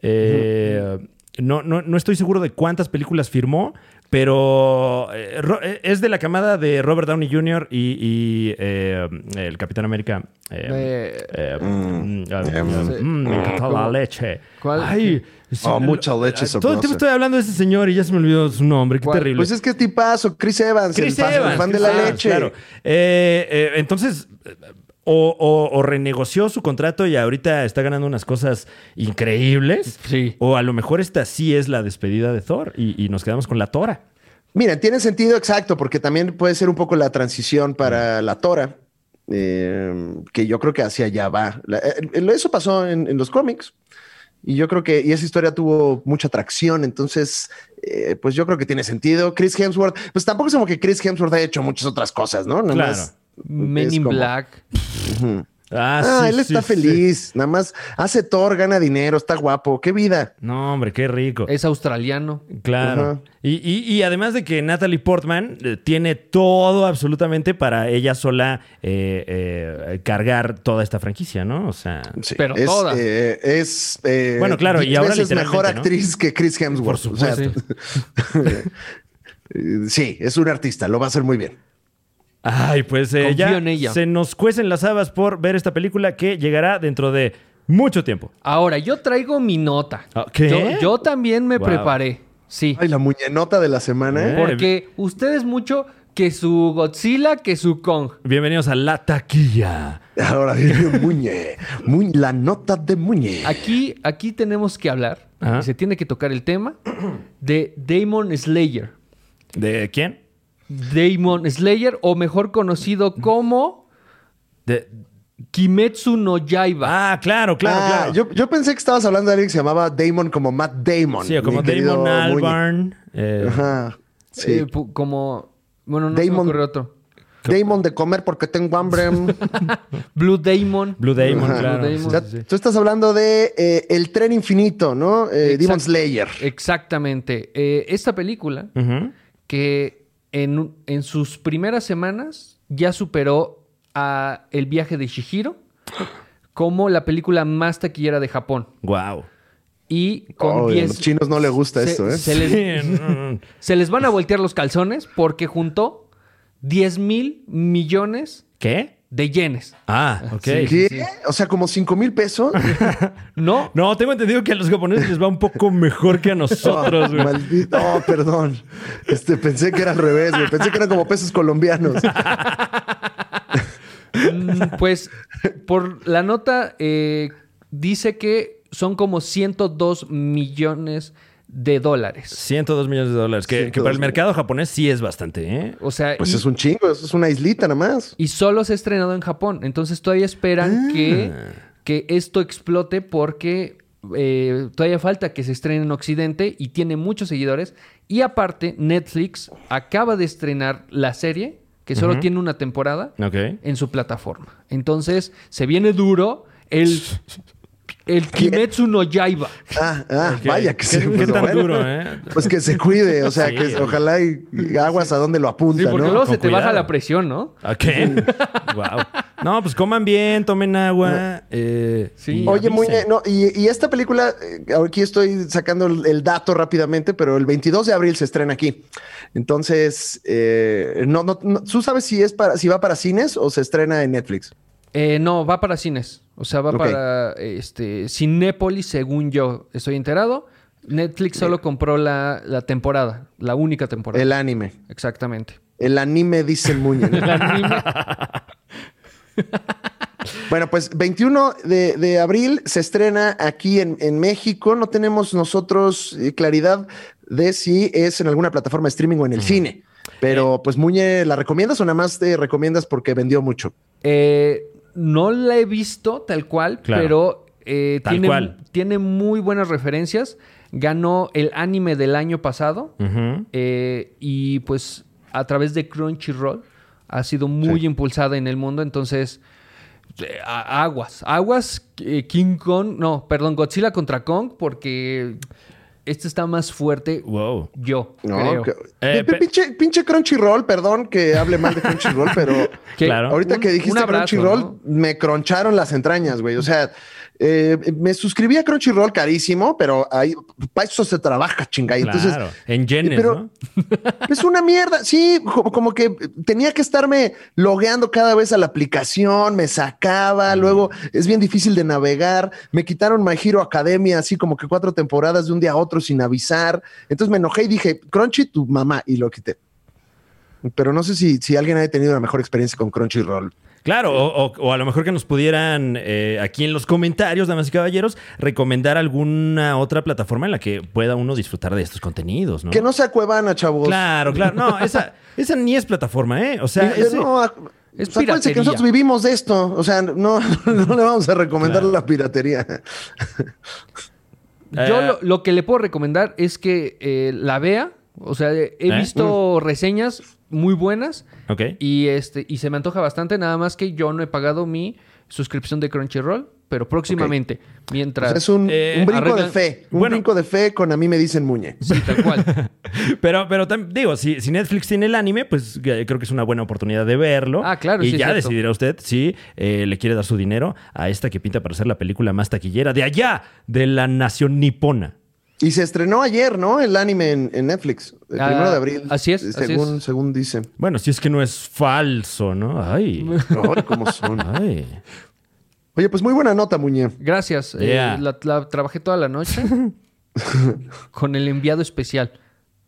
Eh, no, no, no estoy seguro de cuántas películas firmó, pero eh, es de la camada de Robert Downey Jr. y, y, eh, el Capitán América. eh, Eh, eh, Mm, mm, ah, eh, mm, mm, me encantó la leche. ¿Cuál? Ay, Oh, mucha leche Todo el tiempo estoy hablando de ese señor y ya se me olvidó su nombre. Qué ¿Cuál? terrible. Pues es que tipazo, Chris Evans, Chris el fan, el Evans, fan de la Evans, leche. Claro. Eh, eh, entonces, o, o- o renegoció su contrato y ahorita está ganando unas cosas increíbles. Sí. O a lo mejor esta sí es la despedida de Thor y, y nos quedamos con la Tora. Mira, tiene sentido exacto, porque también puede ser un poco la transición Mm. para la Tora, eh, que yo creo que hacia allá va. La- eso pasó en, en los cómics. Y yo creo que y esa historia tuvo mucha atracción, entonces, eh, pues yo creo que tiene sentido. Chris Hemsworth, pues tampoco es como que Chris Hemsworth haya hecho muchas otras cosas, ¿no? Nada Claro. más Men in como- Black. Ah, Ah, sí, él sí, está sí. feliz. Nada más hace Thor, gana dinero, está guapo. ¡Qué vida! No, hombre, qué rico. Es australiano. Claro. Y, y- y además de que Natalie Portman eh, tiene todo absolutamente para ella sola eh, eh, cargar toda esta franquicia, ¿no? O sea, Sí, Pero es, toda. eh, es eh, Bueno, claro, y ahora veces mejor actriz que Chris Hemsworth. Por O sea, supuesto. sí, es un artista, lo va a hacer muy bien. Ay, pues eh, ya en ella. se nos cuecen las habas por ver esta película que llegará dentro de mucho tiempo. Ahora, yo traigo mi nota. Ah, ¿qué? Yo, yo también me Wow. preparé. Sí. Ay, la muñenota de la semana. ¿eh? Porque ustedes mucho que su Godzilla, que su Kong. Bienvenidos a La Taquilla. Ahora viene Muñe. Muñ- la nota de Muñe. Aquí, aquí tenemos que hablar, Ajá. se tiene que tocar el tema, de Damon Slayer. ¿De quién? Damon Slayer, o mejor conocido como De... Kimetsu no Yaiba. Ah, claro, claro, Ah, claro. Yo, yo pensé que estabas hablando de alguien que se llamaba Damon como Matt Damon. sí, como Damon. Albarn. eh, Ajá. Sí. Eh, como. Bueno, no se me Damon- otro. Damon de comer porque tengo hambre. Blue Damon. Blue Damon, Ajá. claro. Blue Damon. Tú estás hablando de eh, El tren infinito, ¿no? Eh. Demon Slayer. Exactamente. Eh, esta película, que en, en sus primeras semanas ya superó a El viaje de Shihiro como la película más taquillera de Japón. Guau. Y con Oh, 10... a los chinos no les gusta se- esto, ¿eh? Se les, se les van a voltear los calzones porque juntó 10 mil millones ¿Qué? De yenes. Ah, ok. Sí. O sea, como 5 mil pesos. ¿No? No, tengo entendido que a los japoneses les va un poco mejor que a nosotros, güey. Maldito. Oh, perdón. Este, pensé que era al revés, güey. Pensé que eran como pesos colombianos. Mm, Pues por la nota eh, dice que son como 102 millones de dólares. 102 millones de dólares, que, que para el 102 mercado japonés sí es bastante, ¿eh? O sea, Pues y, es un chingo, eso es una islita nada más. y solo se ha estrenado en Japón. Entonces todavía esperan Ah. que, que esto explote porque eh, todavía falta que se estrene en Occidente y tiene muchos seguidores. Y aparte, Netflix acaba de estrenar la serie, que solo tiene una temporada, en su plataforma. Entonces, se viene duro el, el Kimetsu no Yaiba. Ah, ah, vaya que ¿Qué, se qué pues, tan bueno, duro, eh? Pues que se cuide, o sea, Sí. que ojalá y, aguas a dónde lo apunta, Sí, porque ¿no? luego Con se te baja la presión, ¿no? ¿A qué? wow. No, pues coman bien, tomen agua. eh, Sí. Oye. Muñe, no, y, y esta película, eh, aquí estoy sacando el, el dato rápidamente, pero el 22 de abril se estrena aquí. Entonces, eh, no, no, no- ¿tú sabes si es para, si va para cines o se estrena en Netflix? Eh, no, va para cines. O sea, va para este, Cinépolis, según yo estoy enterado. Netflix solo compró la, la temporada, la única temporada. El anime. Exactamente. El anime dice Muñe. ¿no? El anime- Bueno, pues 21 de, de abril se estrena aquí en, en México. No tenemos nosotros eh, claridad de si es en alguna plataforma de streaming o en el cine. Pero pues Muñe, ¿la recomiendas o nada más te recomiendas porque vendió mucho? Eh, no la he visto tal cual, Claro. pero eh, Tal tiene, cual. tiene muy buenas referencias. Ganó el anime del año pasado. Eh, y pues a través de Crunchyroll ha sido muy Sí. impulsada en el mundo. Entonces, eh, aguas. Aguas, King Kong, no, perdón, Godzilla contra Kong, porque este está más fuerte. Wow. Yo, No, creo. que- Eh, pinche, pinche Crunchyroll, perdón que hable mal de Crunchyroll, pero Claro. ahorita un- que dijiste abrazo, Crunchyroll, ¿no? me croncharon las entrañas, güey. O sea, eh, me suscribí a Crunchyroll carísimo, pero ahí para eso se trabaja, chinga. Entonces, claro. En yenes, pero- ¿no? es una mierda. Sí, como, que tenía que estarme logueando cada vez a la aplicación, me sacaba, luego es bien difícil de navegar. Me quitaron My Hero Academia, así como que cuatro temporadas de un día a otro sin avisar. Entonces me enojé y dije, Crunchy, tu mamá, y lo quité. Pero no sé si, si alguien haya tenido una mejor experiencia con Crunchyroll. Claro, o, o- o a lo mejor que nos pudieran eh, aquí en los comentarios, damas y caballeros, recomendar alguna otra plataforma en la que pueda uno disfrutar de estos contenidos, ¿no? Que no sea Cuevana, chavos. Claro, claro. No, esa, esa ni es plataforma, ¿eh? O sea, ese- no, Es acuérdense que piratería. nosotros vivimos de esto. O sea, no, no le vamos a recomendar Claro. la piratería. Yo Eh, lo, lo que le puedo recomendar es que eh, la vea. O sea, he ¿Eh? visto reseñas muy buenas Ok. y este y se me antoja bastante. Nada más que yo no he pagado mi suscripción de Crunchyroll, pero próximamente. Mientras. es un, Eh, un brinco de fe. Un Bueno. brinco de fe con a mí me dicen Muñe. Sí, tal cual. Pero, pero digo, si, si Netflix tiene el anime, pues creo que es una buena oportunidad de verlo. Ah, claro, Y sí, ya cierto. decidirá usted si eh, le quiere dar su dinero a esta que pinta para ser la película más taquillera de allá, de la nación nipona. Y se estrenó ayer, ¿no? El anime en, en Netflix. El Ah, primero de abril. así es, así Según, es. según dicen. Bueno, si es que no es falso, ¿no? Ay. Ay, cómo son. Ay. Oye, pues muy buena nota, Muñe. Gracias. eh, la, la trabajé toda la noche con el enviado especial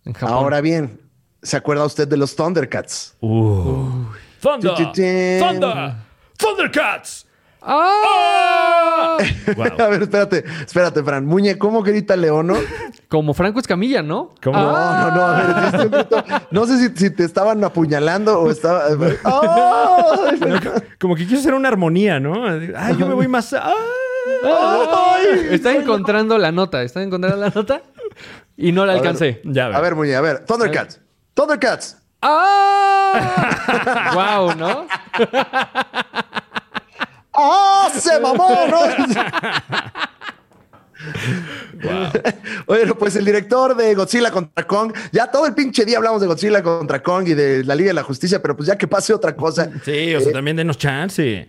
en Japón. Ahora bien, ¿se acuerda usted de los Thundercats? Uh. Thunder. Thunder. Thundercats. ¡Ah! Wow. A ver, espérate, espérate, Fran. Muñe, ¿cómo grita Leono? Como Franco Escamilla, ¿no? ¿Cómo? Ah, No, no, no, a ver, diste un grito. No sé si, si te estaban apuñalando o estaba. ¡Ay! Como que quiero hacer una armonía, ¿no? Ay, yo me voy más. ¡Ah! ¡Ay! Está encontrando la nota. Está encontrando la nota y no la alcancé. Ya, A ver, Muñe, a ver. Thundercats. Thundercats. ¡Ah! ¡Wow! ¿no? ¡Ah! ¡Se mamó! ¿no? Bueno, pues el director de Godzilla contra Kong, ya todo el pinche día hablamos de Godzilla contra Kong y de la Liga de la Justicia, pero pues ya que pase otra cosa, Sí, o sea, también denos chance.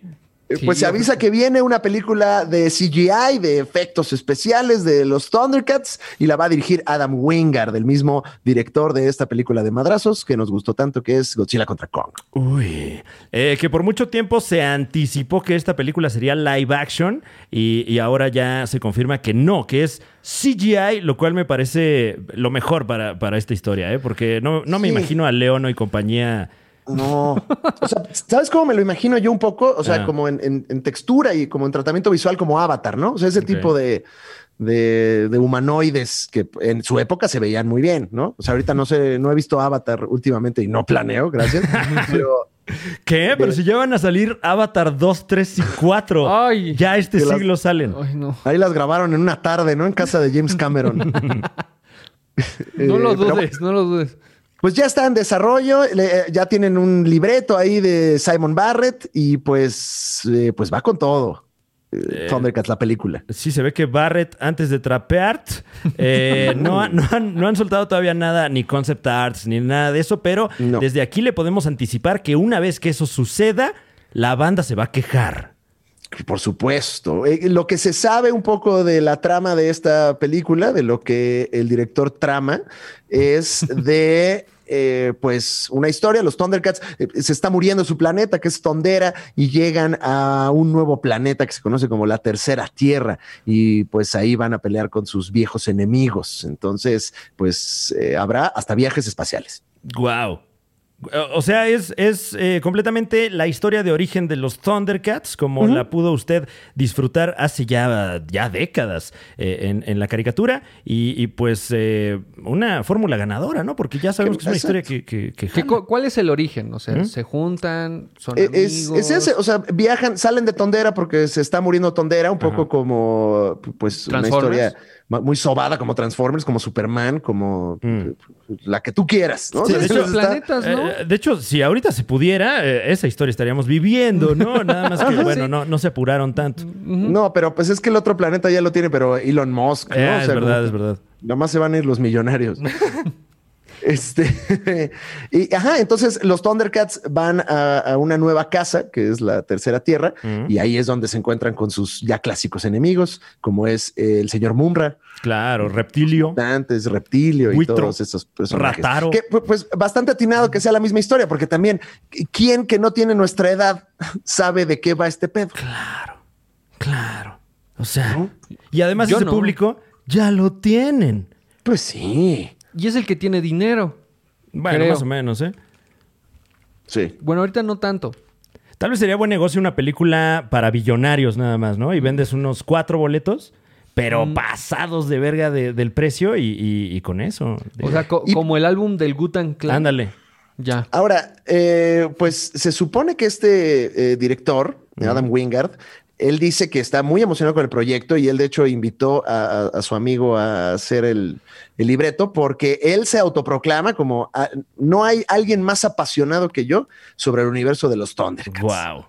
Eh, pues se avisa que viene una película de CGI, de efectos especiales de los Thundercats y la va a dirigir Adam Wingard, el mismo director de esta película de madrazos que nos gustó tanto, que es Godzilla contra Kong. Uy, eh, que por mucho tiempo se anticipó que esta película sería live action y, y ahora ya se confirma que no, que es CGI, lo cual me parece lo mejor para, para esta historia, ¿eh? porque no, no me Sí. imagino a Leono y compañía. No. O sea, ¿sabes cómo me lo imagino yo un poco? O sea, Ah. como en, en- en textura y como en tratamiento visual como Avatar, ¿no? O sea, ese Ok. tipo de, de, de humanoides que en su época se veían muy bien, ¿no? O sea, ahorita no sé, no he visto Avatar últimamente y no planeo, gracias. Pero ¿Qué? Pero si ya van a salir Avatar 2, 3 y 4. Ay. ya este las- siglo salen. Ay, no. ahí las grabaron en una tarde, ¿no? En casa de James Cameron. No Eh, lo pero- dudes, no lo dudes. Pues ya está en desarrollo, le- eh, ya tienen un libreto ahí de Simon Barrett y pues, eh, pues va con todo. Eh, Thundercats, la película. Sí, se ve que Barrett, antes de trapear, eh, no, han- no han, no han soltado todavía nada, ni concept arts, ni nada de eso, pero No. desde aquí le podemos anticipar que una vez que eso suceda, la banda se va a quejar. Por supuesto. Eh, lo que se sabe un poco de la trama de esta película, de lo que el director trama, es de eh, pues una historia. Los Thundercats eh, se está muriendo su planeta, que es Tondera, y llegan a un nuevo planeta que se conoce como la Tercera Tierra. Y pues ahí van a pelear con sus viejos enemigos. Entonces, pues eh, habrá hasta viajes espaciales. Wow. O sea, es, es eh, completamente la historia de origen de los Thundercats, como la pudo usted disfrutar hace ya, ya décadas eh, en, en la caricatura. Y, y, pues eh, una fórmula ganadora, ¿no? Porque ya sabemos que es una historia que, que, que ¿Qué jala. cu- ¿Cuál es el origen? O sea, ¿Mm? se juntan, son Eh, Es, amigos. es ese, o sea, viajan, salen de Tondera porque se está muriendo Tondera, un poco Ajá. como, pues, una historia muy sobada, como Transformers, como Superman, como Mm. la que tú quieras, ¿no? Sí, O sea, de hecho, entonces está- planetas, ¿no? Eh, de hecho, si ahorita se pudiera, eh, esa historia estaríamos viviendo, ¿no? Nada más que, bueno, sí. no, no se apuraron tanto. No, pero pues es que el otro planeta ya lo tiene, pero Elon Musk, ¿no? Eh, O es verdad, como es verdad. que Nomás se van a ir los millonarios. Este, y ajá, entonces los Thundercats van a, a una nueva casa, que es la tercera tierra, Ujú. y ahí es donde se encuentran con sus ya clásicos enemigos, como es el señor Mumra, Claro, reptilio. Dantes, Reptilio y todos esos personajes. Rataro. Que, pu- pues bastante atinado que sea la misma historia, porque también, ¿quién que no tiene nuestra edad sabe de qué va este pedo? Claro. O sea, ¿No? y además Yo ese no. público ya lo tienen. Pues sí, Y es el que tiene dinero. Bueno, Creo. más o menos, ¿eh? sí. Bueno, ahorita no tanto. Tal vez sería buen negocio una película para billonarios nada más, ¿no? Y vendes unos cuatro boletos, pero Mm. pasados de verga de- del precio y, y- y con eso. O sea, co- Y- como el álbum del Gutan Clan. ándale. Ya. Ahora, eh, pues se supone que este eh, director, Adam Wingard, él dice que está muy emocionado con el proyecto y él de hecho invitó a, a- a su amigo a hacer el, el libreto porque él se autoproclama como "Ah, no hay alguien más apasionado que yo sobre el universo de los Thundercats. Wow.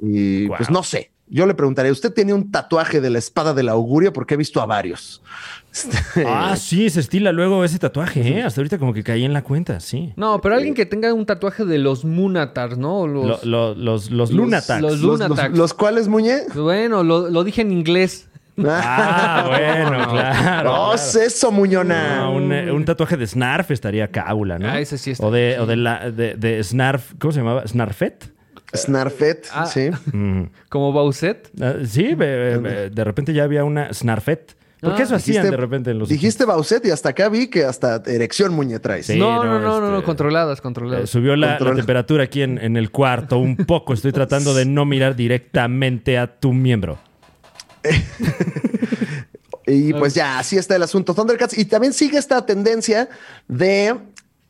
Y Wow. pues no sé, yo le preguntaré, ¿usted tiene un tatuaje de la espada del augurio? Porque he visto a varios. Este, Ah, sí, se estila luego ese tatuaje, ¿eh? Hasta ahorita como que caí en la cuenta, sí. No, pero alguien que tenga un tatuaje de los Munatars, ¿no? Los, Lo- lo- los, los Lunatax. los- los, los, Lunatax. los cuales, Muñe? Bueno, lo, lo dije en inglés. Ah, bueno, claro. No, claro. es eso, Muñona. No, un, eh, un tatuaje de Snarf estaría cábula, ¿no? Ah, ese sí está O de, o de, la, de, de Snarf, ¿cómo se llamaba? ¿Snarfet? Snarfet, Ah. sí. Mm. Como Bauset. Ah, sí, be- be- de repente ya había una Snarfet. ¿Por qué Ah, eso hacían Dijiste- de repente en los... Dijiste Bauset y hasta acá vi que hasta erección Muñe traes. Sí, no, no, no, no, no, no, este- controladas, Eh, controladas. subió la, la temperatura aquí en, en el cuarto un poco. Estoy tratando de no mirar directamente a tu miembro. Y pues ya, así está el asunto. Thundercats. Y también sigue esta tendencia de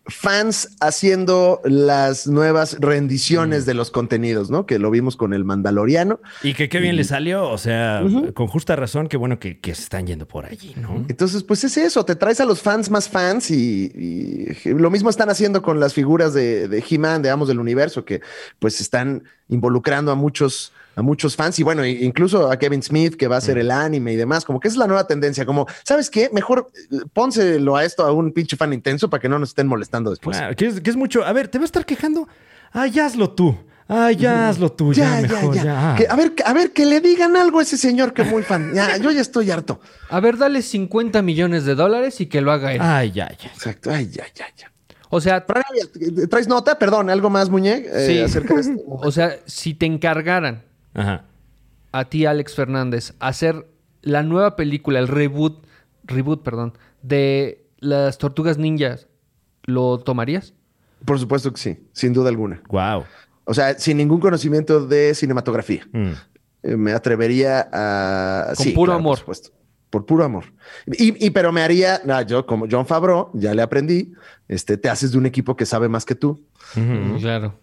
fans haciendo las nuevas rendiciones de los contenidos, ¿no? Que lo vimos con el Mandaloriano. Y que qué bien le salió. O sea, con justa razón, qué bueno que, que se están yendo por allí, ¿no? Entonces, pues es eso, te traes a los fans más fans y, y lo mismo están haciendo con las figuras de, de He-Man, de Amos del Universo, que pues están involucrando a muchos, a muchos fans y bueno, e- incluso a Kevin Smith, que va a hacer el anime y demás, como que es la nueva tendencia, como, ¿sabes qué? Mejor eh, pónselo a esto a un pinche fan intenso para que no nos estén molestando después. Claro, que es, que es mucho. A ver, ¿te va a estar quejando? Ah, ya hazlo tú. Ah, ya hazlo tú. Ya, mejor, ya. Que, a ver, a ver, que le digan algo a ese señor que es muy fan. Ya, yo ya estoy harto. A ver, dale 50 millones de dólares y que lo haga él. Ay, ya, ya. Exacto. Ay, ya, ya, ya. O sea, Evia, ¿Traes nota? Perdón, algo más, Muñe, eh, Sí. acerca de esto. o sea, si te encargaran Ajá. a ti, Alex Fernández, hacer la nueva película, el reboot, reboot, perdón, de las tortugas ninjas, ¿lo tomarías? Por supuesto que sí, sin duda alguna. Wow. O sea, sin ningún conocimiento de cinematografía. Mm. Eh, me atrevería a... Con sí, puro claro, amor. Por supuesto. Por puro amor. Y, y- pero me haría, no, yo como John Favreau, ya le aprendí, este, te haces de un equipo que sabe más que tú. Claro.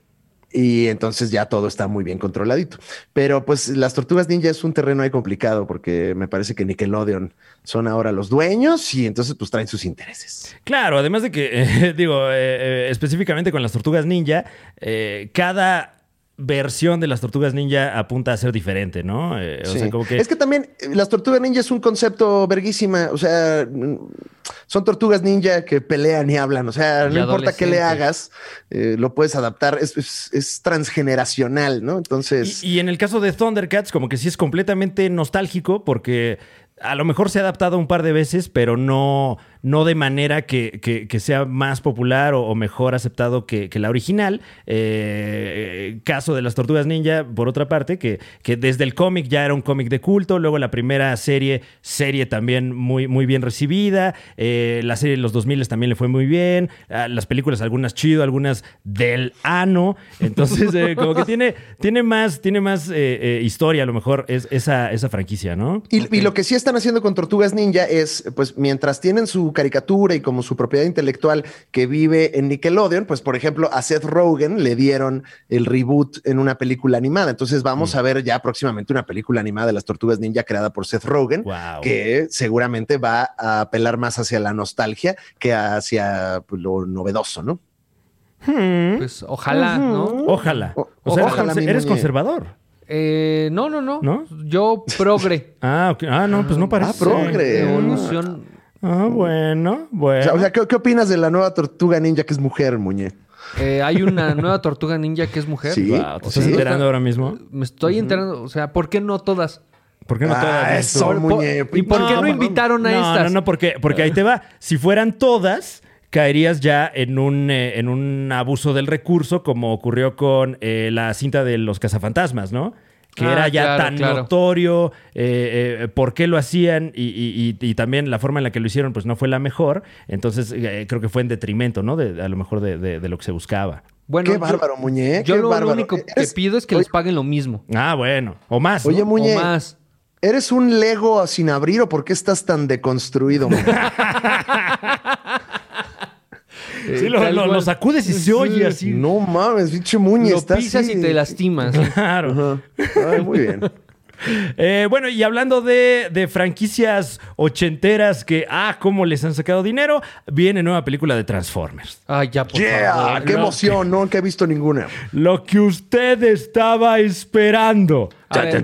Y entonces ya todo está muy bien controladito. Pero pues las tortugas ninja es un terreno ahí complicado porque me parece que Nickelodeon son ahora los dueños y entonces pues traen sus intereses. Claro, además de que, digo, eh, eh, específicamente con las tortugas ninja, eh, cada versión de las tortugas ninja apunta a ser diferente, ¿no? Eh, o Sí. sea, como que... Es que también eh, las tortugas ninja es un concepto verguísima. O sea, mm, son tortugas ninja que pelean y hablan. O sea, no importa qué le hagas, eh, lo puedes adaptar. Es, es- es transgeneracional, ¿no? Entonces, Y, y en el caso de Thundercats, como que sí es completamente nostálgico porque a lo mejor se ha adaptado un par de veces, pero no, no de manera que, que- que sea más popular o, o mejor aceptado que, que la original. Eh, caso de las Tortugas Ninja, por otra parte, que, que desde el cómic ya era un cómic de culto, luego la primera serie, serie también muy, muy bien recibida, eh, la serie de los 2000 también le fue muy bien, ah, las películas algunas chido, algunas del ano, entonces eh, como que tiene, tiene más, tiene más eh, eh, historia a lo mejor es, esa, esa franquicia, ¿no? Y, y lo que sí están haciendo con Tortugas Ninja es, pues, mientras tienen su caricatura y como su propiedad intelectual que vive en Nickelodeon, pues, por ejemplo, a Seth Rogen le dieron el reboot en una película animada. Entonces vamos a ver ya próximamente una película animada de las Tortugas Ninja creada por Seth Rogen, Wow. que seguramente va a apelar más hacia la nostalgia que hacia pues, lo novedoso, ¿no? Pues ojalá, ¿no? Ojalá. O- O sea, ojalá, eres, conservador. Eh, no, no, no, ¿No? Yo progre. Ah, ok. ah, no, pues no parece. Ah, progre. Evolución. Ah, bueno, O bueno. sea, o sea, ¿qué, qué opinas de la nueva Tortuga Ninja que es mujer, Muñe? Eh, hay una nueva tortuga ninja que es mujer. Sí. Wow, ¿te estás Sí. enterando ahora mismo? Me estoy enterando. O sea, ¿por qué no todas? ¿Por qué no Ah, todas? eso, Por- por- Muñe. ¿Y por qué no invitaron a no, estas? No, no, porque, porque ahí te va. Si fueran todas, caerías ya en un, eh, en un abuso del recurso, como ocurrió con eh, la cinta de los cazafantasmas, ¿no? Que Ah, era ya claro, tan claro. notorio eh, eh, por qué lo hacían y, y- y- y también la forma en la que lo hicieron, pues no fue la mejor. Entonces, eh, creo que fue en detrimento, ¿no? De, a lo mejor de, de- de lo que se buscaba. Bueno, qué yo- bárbaro, Muñe. Yo qué lo bárbaro. único que Eres- pido es que Oye, les paguen lo mismo. Ah, bueno. O más. ¿no? Oye, Muñe, O más. ¿eres un Lego sin abrir o por qué estás tan deconstruido? Muñe? Sí, lo, lo- lo sacudes y se oye así. no mames, pinche Muñe. Lo está pisas así y te lastimas. Claro. Ay, muy bien. Eh, bueno, y hablando de, de franquicias ochenteras que, ah, cómo les han sacado dinero, viene nueva película de Transformers. Ay, ya, por Yeah, favor. qué No. emoción, no que he visto ninguna. Lo que usted estaba esperando. Ver,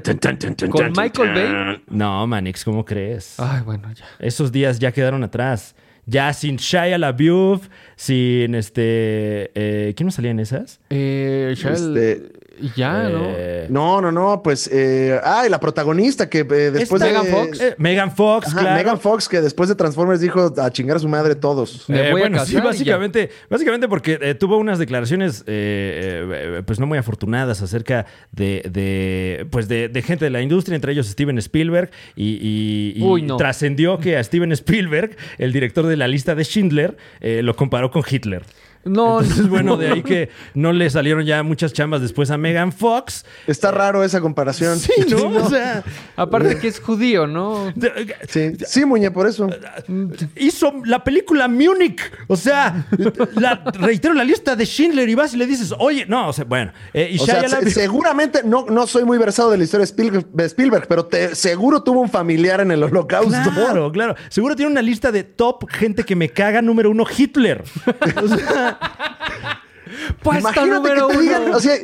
¿Con Michael Bay? No, Manix, ¿cómo crees? Ay, bueno, ya. Esos días ya quedaron atrás. Ya sin Shia LaBeouf, sin este... eh, ¿Quién no salía en esas? Eh, el- Este- ya, Eh, No, no, no, pues, eh, ah, y la protagonista que eh, después de... Megan Fox. eh, Megan Fox, Ajá, claro. Megan Fox que después de Transformers dijo a chingar a su madre todos. Eh, bueno, sí, básicamente, básicamente porque eh, tuvo unas declaraciones eh, eh, pues no muy afortunadas acerca de, de, pues de, de gente de la industria, entre ellos Steven Spielberg, y, y- y Uy, no. trascendió que a Steven Spielberg, el director de la lista de Schindler, eh, lo comparó con Hitler. No, Entonces, bueno, de ahí que no le salieron ya muchas chambas después a Megan Fox. Está raro esa comparación. Sí, ¿no? O sea, Aparte que es judío, ¿no? Sí, sí, Muñe, por eso. hizo la película Munich. O sea, la, reitero la lista de Schindler y vas y le dices, oye, no, o sea, bueno. eh, y O sea, seguramente no, no soy muy versado de la historia de Spielberg, de Spielberg, pero te- seguro tuvo un familiar en el holocausto. Claro, claro. Seguro tiene una lista de top gente que me caga número uno, Hitler. O sea, Puesta Imagínate número que te uno. digan, o sea,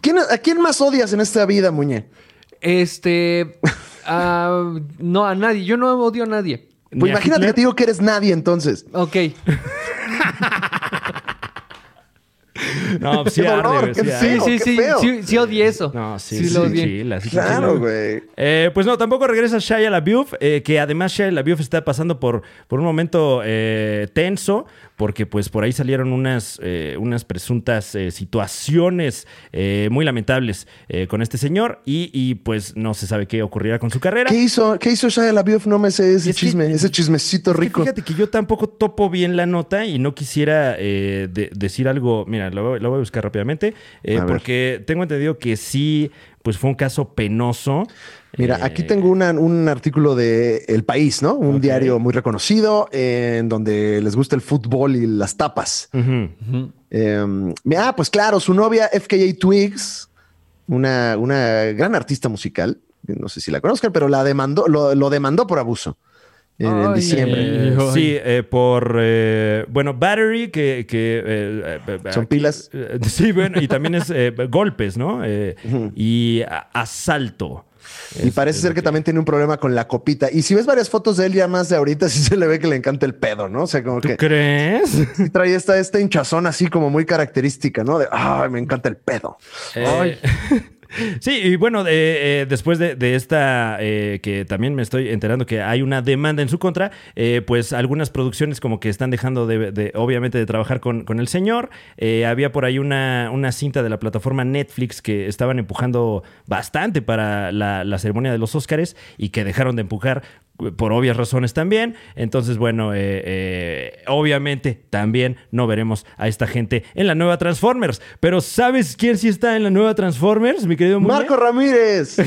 ¿quién- ¿a quién más odias en esta vida, Muñe? Este. ah, no, a nadie. Yo no odio a nadie. Pues imagínate Hitler. que te digo que eres nadie entonces. Ok. no, sí Qué dolor, sí feo. Sí, sí, qué sí, sí. Sí odié eso. No, sí, Sí sí, lo sí, Claro, güey. Eh, pues no, tampoco regresa Shia LaBeouf, eh, que además Shia LaBeouf está pasando por, por un momento eh, tenso, porque pues por ahí salieron unas, eh, unas presuntas eh, situaciones eh, muy lamentables con este señor y, y, pues no se sabe qué ocurrirá con su carrera. ¿Qué hizo, ¿Qué hizo Shia LaBeouf? No me sé ese Es que- chisme, ese chismecito Es que rico. fíjate que yo tampoco topo bien la nota y no quisiera de- decir algo. Mira, lo, voy- lo voy a buscar rápidamente. porque tengo entendido que sí, pues fue un caso penoso. Mira, Eh, aquí tengo una- un artículo de El País, ¿no? Un diario muy reconocido eh, en donde les gusta el fútbol y las tapas. Eh, ah, pues claro, su novia FKA Twigs, una, una gran artista musical, no sé si la conozcan, pero la demandó, lo, lo demandó por abuso en, en Ay, diciembre. Eh, Ay. sí, eh, por, eh, bueno, battery, que... que eh, eh, Son aquí- pilas. eh, sí, bueno, y también es eh, golpes, ¿no? Eh, Y a- asalto. Y Es- parece es ser que también tiene un problema con la copita. Y si ves varias fotos de él ya más de ahorita, sí se le ve que le encanta el pedo, ¿no? O sea, como ¿Tú que crees? sí trae esta, esta hinchazón así como muy característica, ¿no? De, ay, me encanta el pedo. Eh, Sí, y bueno, eh, eh, después de, de esta, eh, que también me estoy enterando que hay una demanda en su contra, pues algunas producciones como que están dejando de, obviamente, de trabajar con, con el señor. Había por ahí una, una cinta de la plataforma Netflix que estaban empujando bastante para la, la ceremonia de los Óscares y que dejaron de empujar por obvias razones también. Entonces, bueno, eh, eh, obviamente también no veremos a esta gente en la nueva Transformers. Pero ¿sabes quién sí está en la nueva Transformers, mi querido Muñe? Marco Ramírez.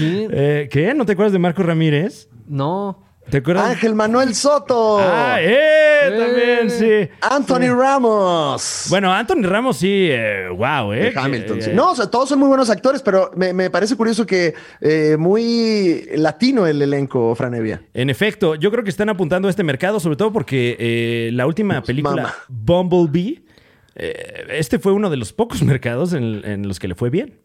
Eh, ¿Qué? ¿No te acuerdas de Marco Ramírez? No. ¿Te acuerdas? Ángel Manuel Soto. Ah, eh, también, sí. Anthony Ramos. Bueno, Anthony Ramos sí, eh, wow, eh. De Hamilton, que- sí. eh, No, o sea, todos son muy buenos actores, pero me, me parece curioso que eh, muy latino el elenco, Franevia. En efecto, yo creo que están apuntando a este mercado, sobre todo porque eh, la última película, mama. Bumblebee, eh, este fue uno de los pocos mercados en, en los que le fue bien.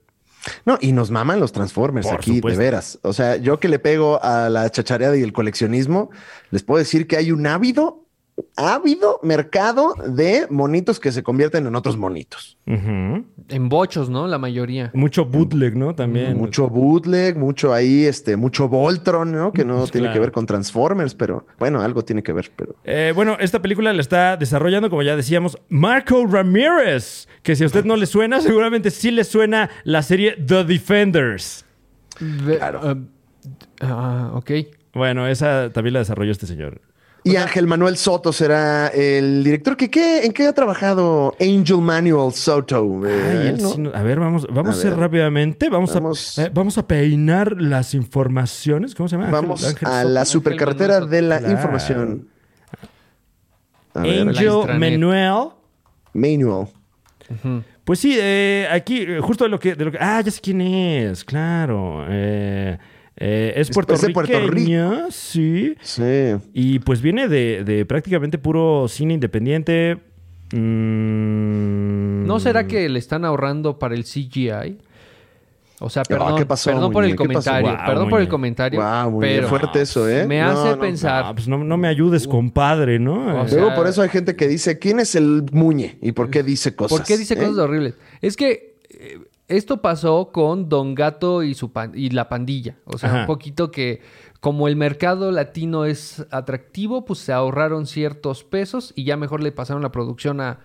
No, y nos maman los Transformers Por aquí, supuesto. de veras. O sea, yo que le pego a la chachareada y el coleccionismo, les puedo decir que hay un ávido, ávido mercado de monitos que se convierten en otros monitos. En bochos, ¿no? La mayoría. Mucho bootleg, ¿no? También. Mucho bootleg, mucho ahí, este, mucho Voltron, ¿no? Que no Pues tiene claro. que ver con Transformers, pero bueno, algo tiene que ver, pero. Eh, bueno, esta película la está desarrollando, como ya decíamos, Marco Ramírez, que si a usted no le suena, seguramente sí le suena la serie The Defenders. Claro. ah, ok. Bueno, esa también la desarrolló este señor. Y Ángel Manuel Soto será el director que ¿qué, en qué ha trabajado Angel Manuel Soto. Ay, Eh, a ver, vamos, vamos a, A hacer ver. rápidamente. Vamos, Vamos. A, eh, vamos a peinar las informaciones. ¿Cómo se llama? Vamos Ángel a Soto. la supercarretera de la Claro. información. A Angel. Manuel. Manuel. Pues sí, eh, aquí, justo de lo que, de lo que. Ah, ya sé quién es, claro. Eh, eh, es de Puerto puertorriqueña, sí. Sí. Y pues viene de, de prácticamente puro cine independiente. Mm, ¿No será que le están ahorrando para el CGI? O sea, perdón, ¿qué pasó, perdón por el comentario, perdón por el comentario, Muñe, pero fuerte eso, ¿eh? me No, hace no, pensar, Ah, pues no, no me ayudes, compadre, ¿no? O Eh, sea, Luego por eso hay gente que dice, ¿quién es el Muñe? ¿Y por qué dice cosas? ¿por qué dice eh? cosas horribles? Es que eh, esto pasó con Don Gato y su pan- y la pandilla, o sea, Ajá. un poquito que como el mercado latino es atractivo, pues se ahorraron ciertos pesos y ya mejor le pasaron la producción a,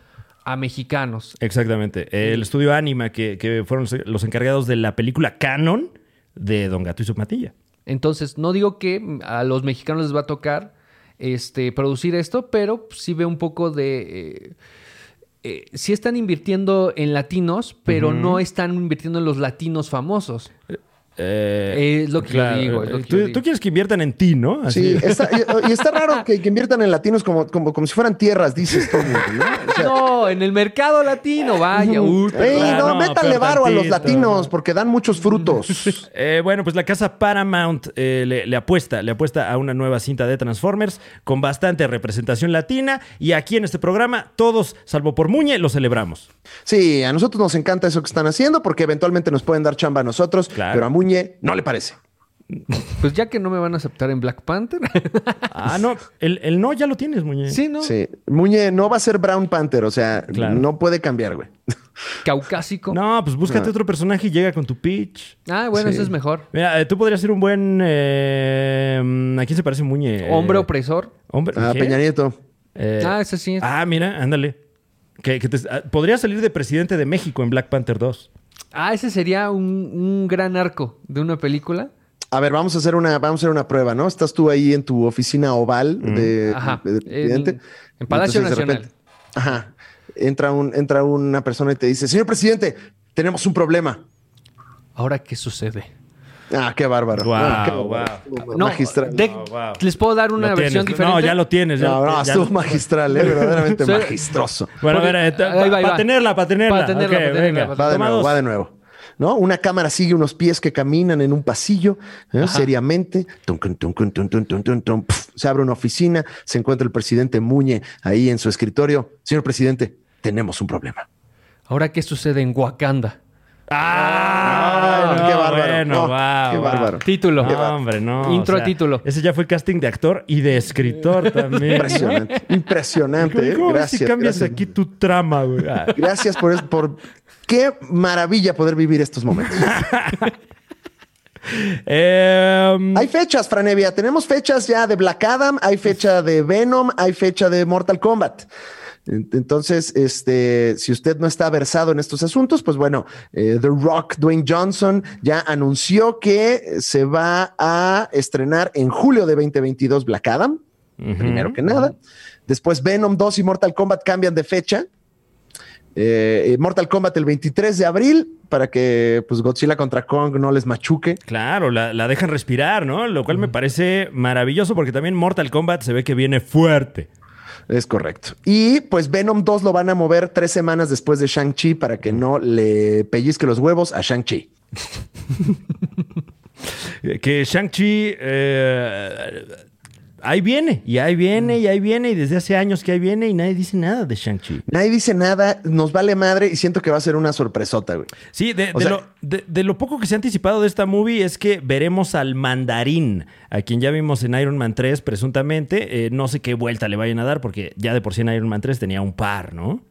a mexicanos. Exactamente. El estudio Anima, que, que fueron los- encargados de la película Canon de Don Gato y su matilla. Entonces, no digo que a los mexicanos les va a tocar este, producir esto, pero sí veo un poco de... eh, eh, sí están invirtiendo en latinos, pero no están invirtiendo en los latinos famosos. Eh, Es lo que yo digo, es lo que tú, yo digo. tú quieres que inviertan en ti, ¿no? Así. Sí, está- y, y está raro que, que inviertan en latinos como, como, como si fueran tierras, dices tú, Muñe, ¿no? O sea, No, en el mercado latino, vaya. Ey, claro, no, no, métanle varo a los latinos porque dan muchos frutos. Eh, bueno, pues la casa Paramount eh, le, le apuesta, le apuesta a una nueva cinta de Transformers con bastante representación latina y aquí en este programa todos, salvo por Muñe, lo celebramos. Sí, a nosotros nos encanta eso que están haciendo porque eventualmente nos pueden dar chamba a nosotros, Claro. pero a Muñe no le parece. Pues ya que no me van a aceptar en Black Panther. Ah, no, el, el no ya lo tienes, Muñe. sí, ¿no? Sí, Muñe no va a ser Brown Panther, o sea, Claro. no puede cambiar, güey. Caucásico. No, pues búscate No. otro personaje y llega con tu pitch. Ah, bueno, Sí. eso es mejor. Mira, eh, tú podrías ser un buen... eh, ¿A quién se parece Muñe? Hombre opresor. Hombre, A ¿qué? Peña Nieto. Eh, Ah, ese sí es. ah, mira, ándale. Que, que te- ah, podría salir de presidente de México en Black Panther 2. Ah, ese sería un, un gran arco de una película. A ver, vamos a hacer una, vamos a hacer una prueba, ¿no? Estás tú ahí en tu oficina oval de, Ajá. de presidente. En- en Palacio Entonces, de Nacional. repente, ajá. Entra, un, entra una persona y te dice, señor presidente, tenemos un problema. Ahora, ¿qué sucede? Ah, qué bárbaro. Wow. Ah, wow. No, magistral. Les puedo dar una versión diferente. No, ya lo tienes. Ya, no, no, ya estuvo magistral, eh, verdaderamente magistroso. Bueno, a ver, eh, para pa tenerla, para tenerla. Para tenerla, venga. Va de nuevo, va de nuevo. ¿no? Una cámara sigue unos pies que caminan en un pasillo, ¿eh? seriamente. Se abre una oficina, se encuentra el presidente Muñe ahí en su escritorio. Señor presidente, tenemos un problema. ¿Ahora qué sucede en Wakanda? ¡Ah! Ah, no, qué bárbaro. Bueno, No, wow, qué wow. bárbaro. Título. No, hombre, no. Intro a título. Ese ya fue casting de actor y de escritor también. Impresionante, impresionante. ¿eh? ¿Cómo ves si Gracias. cambias gracias. aquí tu trama, güey? Gracias por, por qué maravilla poder vivir estos momentos. Em, Hay fechas, Franevia. Tenemos fechas ya de Black Adam, hay fecha de Venom, hay fecha de Mortal Kombat. Entonces, este, si usted no está versado en estos asuntos, pues bueno, eh, The Rock, Dwayne Johnson, ya anunció que se va a estrenar en julio de 2022 Black Adam, primero que nada. Después Venom 2 y Mortal Kombat cambian de fecha. Eh, Mortal Kombat el 23 de abril para que pues Godzilla contra Kong no les machuque. Claro, la, la dejan respirar, ¿no? Lo cual me parece maravilloso porque también Mortal Kombat se ve que viene fuerte. Es correcto. Y pues Venom 2 lo van a mover tres semanas después de Shang-Chi para que no le pellizque los huevos a Shang-Chi. Que Shang-Chi eh, ahí viene, y ahí viene, y ahí viene, y desde hace años que ahí viene, y nadie dice nada de Shang-Chi. Nadie dice nada, nos vale madre y siento que va a ser una sorpresota, güey. Sí, de, de sea- lo, de- de lo poco que se ha anticipado de esta movie es que veremos al mandarín, a quien ya vimos en Iron Man 3 presuntamente. Eh, no sé qué vuelta le vayan a dar, porque ya de por sí en Iron Man 3 tenía un par, ¿no?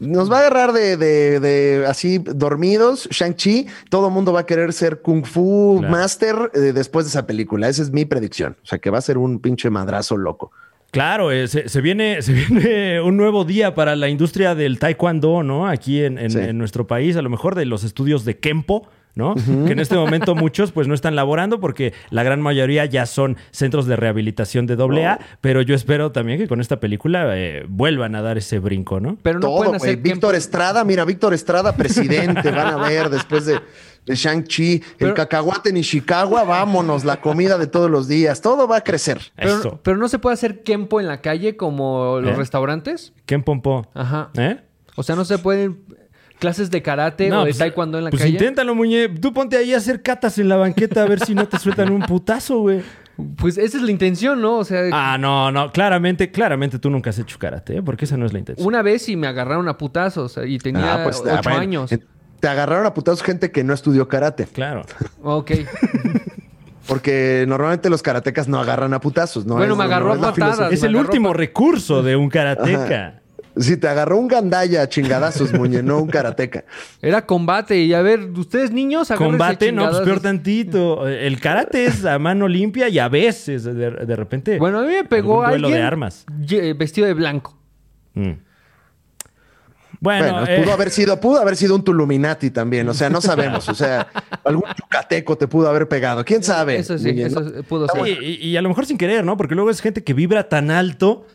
Nos va a agarrar de, de- de así dormidos, Shang-Chi. Todo el mundo va a querer ser Kung Fu Claro. Master eh, después de esa película. Esa es mi predicción. O sea, que va a ser un pinche madrazo loco. Claro, eh, se, se viene, se viene un nuevo día para la industria del taekwondo, ¿no? Aquí en, en- Sí. en nuestro país, a lo mejor de los estudios de Kempo, ¿no? Que en este momento muchos pues no están laborando porque la gran mayoría ya son centros de rehabilitación de AA, pero yo espero también que con esta película eh, vuelvan a dar ese brinco, ¿no? Pero no Todo, pueden güey. hacer Víctor Estrada, mira, Víctor Estrada, presidente, van a ver después de, de Shang-Chi, el cacahuate en Ishikawa, vámonos, la comida de todos los días, todo va a crecer. Pero, Eso. pero no se puede hacer Kempo en la calle como los ¿Eh? restaurantes. Ken Pompo. Ajá. ¿Eh? O sea, no se pueden. Clases de karate o de pues, taekwondo en la pues calle. inténtalo, muñe. Tú ponte ahí a hacer catas en la banqueta a ver si no te sueltan un putazo, güey. Pues esa es la intención, ¿no? O sea, Ah, no, no. Claramente, claramente tú nunca has hecho karate, ¿eh? Porque esa no es la intención. una vez y me agarraron a putazos y tenía Ah, pues, ocho ah, bueno. años. Te agarraron a putados gente que no estudió karate. Claro. Ok. Porque normalmente los karatecas no agarran a putazos, ¿no? Bueno, Es- me agarró no a patadas. Es el último pa- recurso de un karateca. Si te agarró un gandaya a chingadazos, muñe, no un karateca. Era combate. Y a ver, ustedes niños, Combate, no, pues peor tantito. El karate es a mano limpia y a veces, de, de repente. Bueno, a mí me pegó algún duelo alguien de armas. vestido de blanco. Mm. Bueno, Bueno, eh, pudo haber sido, pudo haber sido un Tuluminati también, o sea, no sabemos, o sea, algún yucateco te pudo haber pegado, quién sabe. Eso sí, Muñe, eso ¿no? pudo ser. sí, y, y a lo mejor sin querer, ¿no? Porque luego es gente que vibra tan alto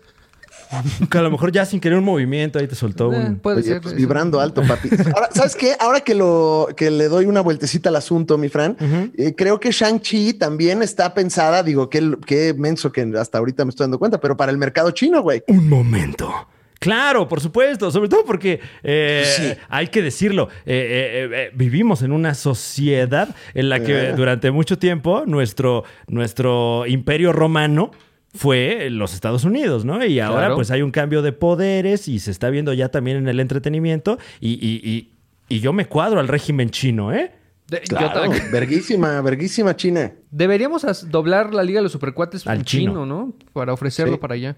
que a lo mejor ya sin querer un movimiento ahí te soltó Eh, un. puede Oye, ser. pues, vibrando alto, papi. Ahora, ¿sabes qué? Ahora que lo que le doy una vueltecita al asunto, mi Fran, eh, creo que Shang-Chi también está pensada, digo, qué, qué menso que hasta ahorita me estoy dando cuenta, pero para el mercado chino, güey. Un momento. Claro, por supuesto, sobre todo porque eh, Sí. hay que decirlo, eh, eh, eh, vivimos en una sociedad en la que Eh. durante mucho tiempo nuestro, nuestro imperio romano fue los Estados Unidos, ¿no? Y ahora Claro. pues hay un cambio de poderes y se está viendo ya también en el entretenimiento y, y- y- y yo me cuadro al régimen chino, ¿eh? De- Claro, verguísima, verguísima China. Deberíamos doblar la Liga de los Supercuates Al chino, chino. ¿no? Para ofrecerlo Sí. para allá.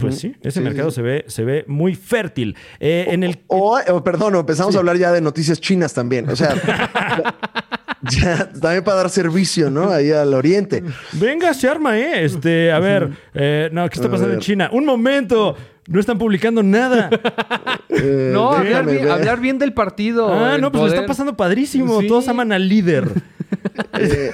Pues sí, ese Sí, mercado sí. Se, ve, se ve muy fértil. Eh, en el... O, o, perdón, empezamos a hablar ya de noticias chinas también. O sea, ya, también para dar servicio, ¿no? Ahí al oriente. Venga, se arma, ¿eh? Este, a ver, eh, no, ¿qué está pasando en. China? Un momento, no están publicando nada. Eh, No, hablar bien, ver. hablar bien del partido. ah, no, pues le está poder. pasando padrísimo. Sí. Todos aman al líder. Eh,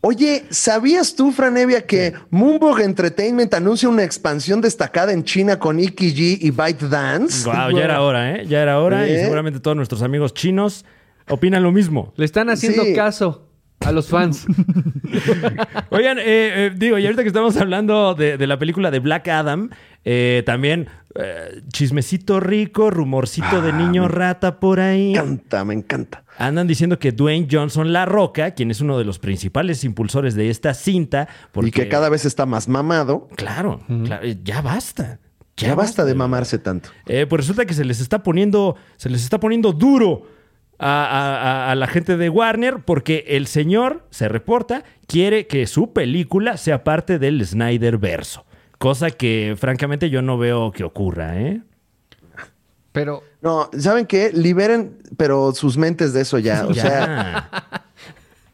Oye, ¿sabías tú, Franevia, que Moonbug Entertainment anuncia una expansión destacada en China con Iki G y ByteDance? Wow, ya era hora, ¿eh? Ya era hora y seguramente todos nuestros amigos chinos opinan lo mismo. Le están haciendo Sí. caso a los fans. Oigan, eh, eh, digo, y ahorita que estamos hablando de, de la película de Black Adam, eh, también eh, chismecito rico, rumorcito de Ah, niño rata por ahí. Me encanta, me encanta. Andan diciendo que Dwayne Johnson La Roca, quien es uno de los principales impulsores de esta cinta, porque Y que cada vez está más mamado. claro, claro, ya basta. Ya, basta de mamarse tanto. Eh, pues resulta que se les está poniendo, se les está poniendo duro a, a- a- a la gente de Warner porque el señor, se reporta, quiere que su película sea parte del Snyder verso. Cosa que francamente yo no veo que ocurra, ¿eh? Pero No, ¿saben qué? Liberen, pero sus mentes de eso ya. O Ya. sea,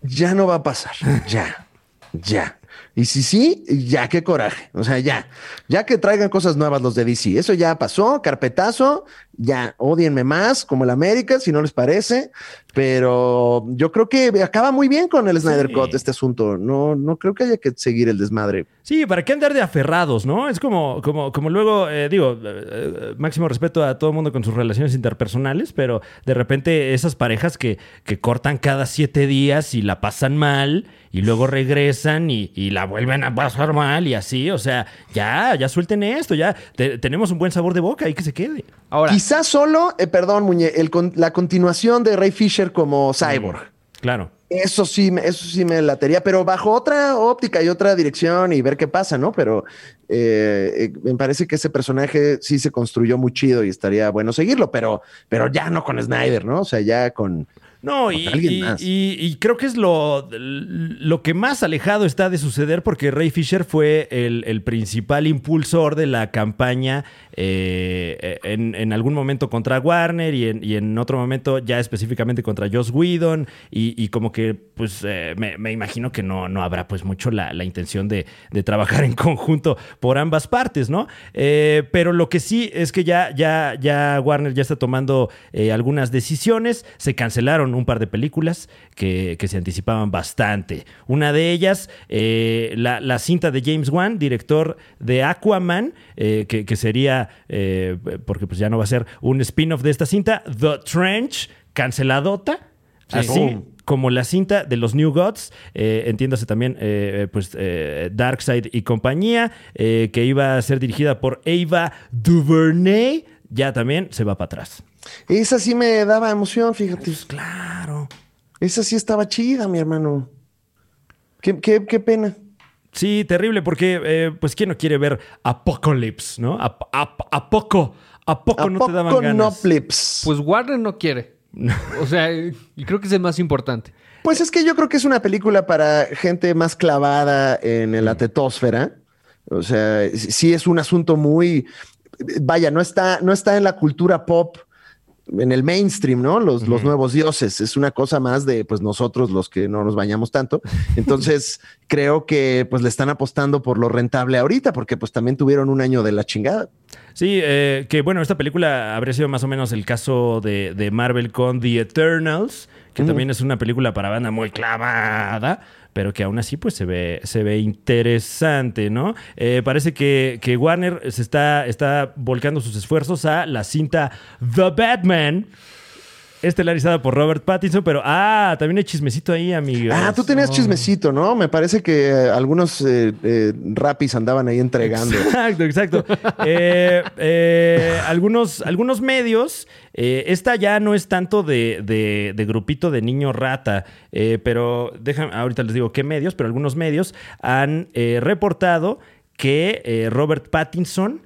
ya no va a pasar. Ya, ya. Y si sí, ya qué coraje. O sea, ya. Ya que traigan cosas nuevas los de DC. Eso ya pasó, carpetazo. Ya, odienme más, como el América, si no les parece. Pero yo creo que acaba muy bien con el Snyder Sí. Cut este asunto. No, no creo que haya que seguir el desmadre. Sí, ¿para qué andar de aferrados, no? Es como, como, como luego, eh, digo, eh, eh, máximo respeto a todo el mundo con sus relaciones interpersonales, pero de repente esas parejas que, que cortan cada siete días y la pasan mal y luego regresan y, y la vuelven a pasar mal y así, o sea, ya, ya suelten esto, ya te- tenemos un buen sabor de boca y que se quede. ahora, Quizás solo, eh, perdón, Muñe, el con- la continuación de Ray Fisher como Cyborg. Claro. Eso sí, me- eso sí me latería, pero bajo otra óptica y otra dirección y ver qué pasa, ¿no? Pero eh, eh, me parece que ese personaje sí se construyó muy chido y estaría bueno seguirlo, pero, pero ya no con Snyder, ¿no? O sea, ya con... No, y, alguien y- más. y- y creo que es lo, lo que más alejado está de suceder porque Ray Fisher fue el, el principal impulsor de la campaña eh, en, algún momento contra Warner y en, otro momento ya específicamente contra Joss Whedon y, como que pues eh, me, imagino que no, no habrá pues mucho la, intención de, trabajar en conjunto por ambas partes, ¿no? Eh, pero lo que sí es que ya, ya, ya Warner ya está tomando algunas decisiones, se cancelaron un par de películas que, se anticipaban bastante. Una de ellas, la, la cinta de James Wan, director de Aquaman, que sería, eh, porque pues ya no va a ser un spin-off de esta cinta, The Trench, canceladota. Así Boom. como la cinta de los New Gods, eh, entiéndase también eh, pues eh, Darkseid y compañía, eh, que iba a ser dirigida por Ava DuVernay, ya también se va para atrás. Esa sí me daba emoción, fíjate. Pues claro. Esa sí estaba chida, mi hermano. Qué, qué- qué pena. Sí, terrible, porque, eh, pues, ¿quién no quiere ver Apocalypse, no? ¿A, a- a poco? ¿A poco ¿A no te daban ganas? Flips? Pues Warner no quiere. O sea, y creo que es el más importante. Pues es que yo creo que es una película para gente más clavada en la tetósfera. O sea, sí es un asunto muy, vaya, no está, no está en la cultura pop, en el mainstream, ¿no? Los, los nuevos dioses. Es una cosa más de, pues nosotros los que no nos bañamos tanto. Entonces, creo que pues le están apostando por lo rentable ahorita, porque pues también tuvieron un año de la chingada. Sí, eh, que bueno, esta película habría sido más o menos el caso de, de Marvel con The Eternals, que también es una película para banda muy clavada, pero que aún así pues se ve, se ve interesante, ¿no? Eh, parece que, que Warner se está, está volcando sus esfuerzos a la cinta The Batman. Estelarizada por Robert Pattinson, pero ah, también hay chismecito ahí, amigos. Ah, tú tenías Oh. chismecito, ¿no? Me parece que eh, algunos eh, eh, rapis andaban ahí entregando. Exacto, exacto. Eh, algunos, algunos medios, esta ya no es tanto de, de- de grupito de niño rata, pero déjame, ahorita les digo qué medios, pero algunos medios han reportado que Robert Pattinson,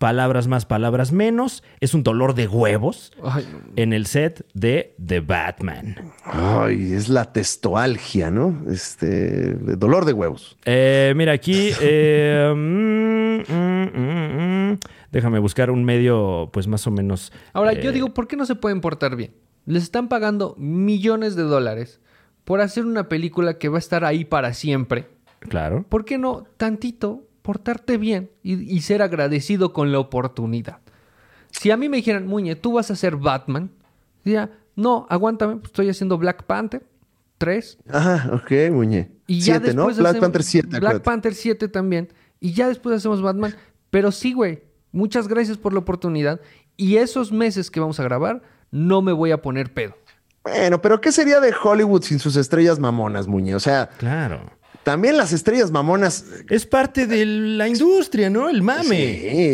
palabras más, palabras menos, es un dolor de huevos Ay, en el set de The Batman. Ay, es la testoalgia, ¿no? Este, dolor de huevos. Eh, mira, aquí. eh, mm, mm, mm, mm. Déjame buscar un medio, pues más o menos. Ahora, eh, yo digo, ¿por qué no se pueden portar bien? Les están pagando millones de dólares por hacer una película que va a estar ahí para siempre. Claro. ¿Por qué no tantito portarte bien y, y ser agradecido con la oportunidad? Si a mí me dijeran, Muñe, tú vas a ser Batman, diría, no, aguántame, pues estoy haciendo Black Panther 3. Ajá, ok, muñe. Y ya Siete, ¿no? después Black hacemos- Panther 7, Black acuérdate. Panther 7 también. Y ya después hacemos Batman. Pero sí, güey. Muchas gracias por la oportunidad. Y esos meses que vamos a grabar, no me voy a poner pedo. Bueno, pero ¿qué sería de Hollywood sin sus estrellas mamonas, muñe? O sea, Claro. También las estrellas mamonas. Es parte de la industria, ¿no? El mame.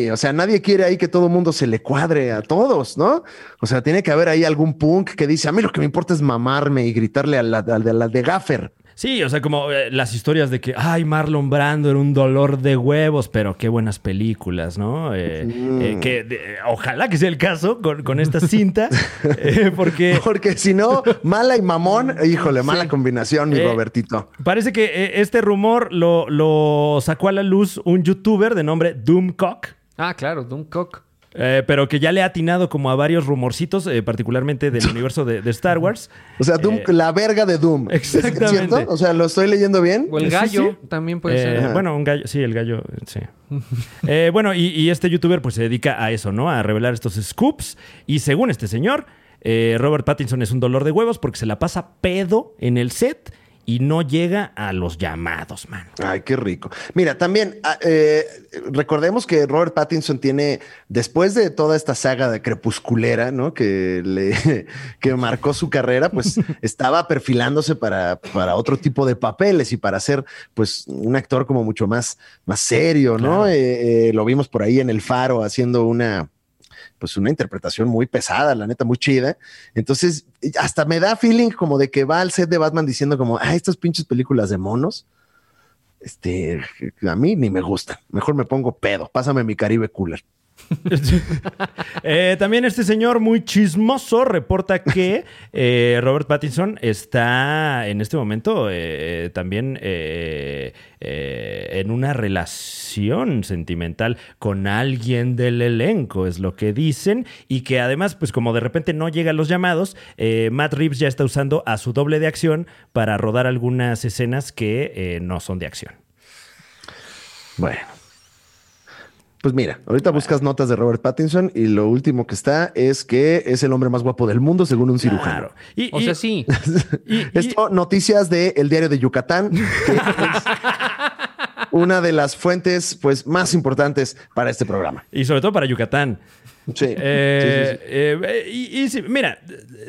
Sí, o sea, nadie quiere ahí que todo mundo se le cuadre a todos, ¿no? O sea, tiene que haber ahí algún punk que dice, a mí lo que me importa es mamarme y gritarle a la, a la- a la de Gaffer. Sí, o sea, como eh, las historias de que, ay, Marlon Brando era un dolor de huevos, pero qué buenas películas, ¿no? Eh, eh, que de- ojalá que sea el caso con, con esta cinta, eh, porque Porque si no, mala y mamón, híjole, mala combinación, mi Eh, Robertito. parece que eh, este rumor lo, lo sacó a la luz un youtuber de nombre Doomcock. Ah, claro, Dunkirk. Eh, pero que ya le ha atinado como a varios rumorcitos, eh, particularmente del universo de, de Star Wars. O sea, Doom, Eh, la verga de Doom. ¿Es exactamente. cierto? O sea, ¿lo estoy leyendo bien? O el Sí, gallo sí. también puede Eh, ser. bueno, un gallo, sí, el gallo, sí. Eh, bueno, y, y este youtuber pues se dedica a eso, ¿no? A revelar estos scoops. Y según este señor, eh, Robert Pattinson es un dolor de huevos porque se la pasa pedo en el set y no llega a los llamados, man. Ay, qué rico. Mira, también ah, eh, recordemos que Robert Pattinson tiene, después de toda esta saga de crepusculera, ¿no? Que le que marcó su carrera, pues estaba perfilándose para, para otro tipo de papeles y para ser, pues, un actor como mucho más, más serio, ¿no? Claro. Eh, eh, lo vimos por ahí en El Faro haciendo una, pues una interpretación muy pesada, la neta, muy chida. Entonces, hasta me da feeling como de que va al set de Batman diciendo como, ah, estas pinches películas de monos, este, a mí ni me gustan. Mejor me pongo pedo. Pásame mi Caribe Cooler. Eh, también este señor muy chismoso reporta que eh, Robert Pattinson está en este momento eh, también en una relación sentimental con alguien del elenco, es lo que dicen, y que además, pues como de repente no llegan los llamados, Matt Reeves ya está usando a su doble de acción para rodar algunas escenas que no son de acción. Bueno. Pues mira, ahorita buscas notas de Robert Pattinson y lo último que está es que es el hombre más guapo del mundo según un cirujano. Claro. Y- O y- sea, sí. y- y- Esto, noticias de El Diario de Yucatán, que es una de las fuentes pues más importantes para este programa. y sobre todo para Yucatán. Sí. Eh, Sí, sí, sí. eh, y, y sí, mira,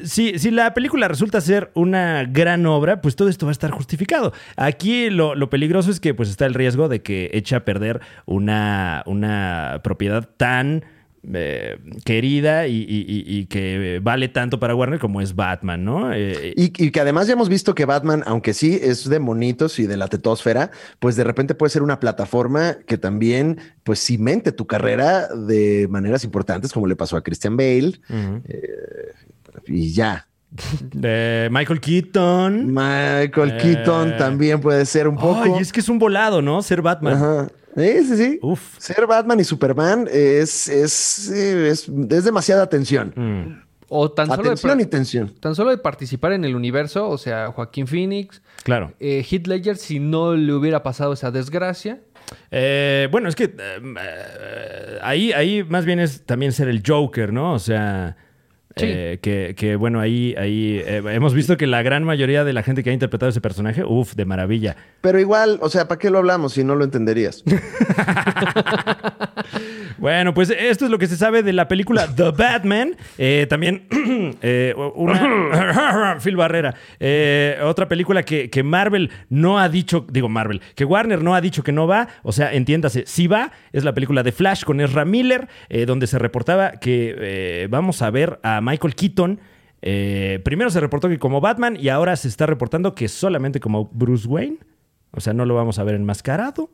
si, si la película resulta ser una gran obra, pues todo esto va a estar justificado. Aquí lo, lo peligroso es que pues está el riesgo de que eche a perder una, una propiedad tan eh, querida y, y- y- y que vale tanto para Warner como es Batman, ¿no? Eh, Y, y que además ya hemos visto que Batman, aunque sí es de monitos y de la tetosfera, pues de repente puede ser una plataforma que también pues cimente tu carrera de maneras importantes, como le pasó a Christian Bale ujú. y ya. Eh, Michael Keaton. Michael Eh. Keaton también puede ser un poco. Ay, es que es un volado, ¿no? Ser Batman. Ajá. Sí, sí, sí. Uf. Ser Batman y Superman es, es, es, es demasiada atención. Mm, O tan solo, de, Atención y tensión. tan solo de participar en el universo, o sea, Joaquín Phoenix, claro. eh, Heath Ledger, si no le hubiera pasado esa desgracia. Eh, bueno, es que eh, eh, ahí, ahí más bien es también ser el Joker, ¿no? O sea, Sí. eh, que, que, bueno, ahí, ahí eh, hemos visto que la gran mayoría de la gente que ha interpretado ese personaje, uff, de maravilla. Pero igual, o sea, ¿para qué lo hablamos si no lo entenderías? Bueno, pues esto es lo que se sabe de la película The Batman. Eh, también una... Phil Barrera. Otra película que, que Marvel no ha dicho, digo Marvel, que Warner no ha dicho que no va. O sea, entiéndase, sí va. Es la película de Flash con Ezra Miller, donde se reportaba que vamos a ver a Michael Keaton. Eh, primero se reportó que como Batman y ahora se está reportando que solamente como Bruce Wayne. O sea, no lo vamos a ver enmascarado.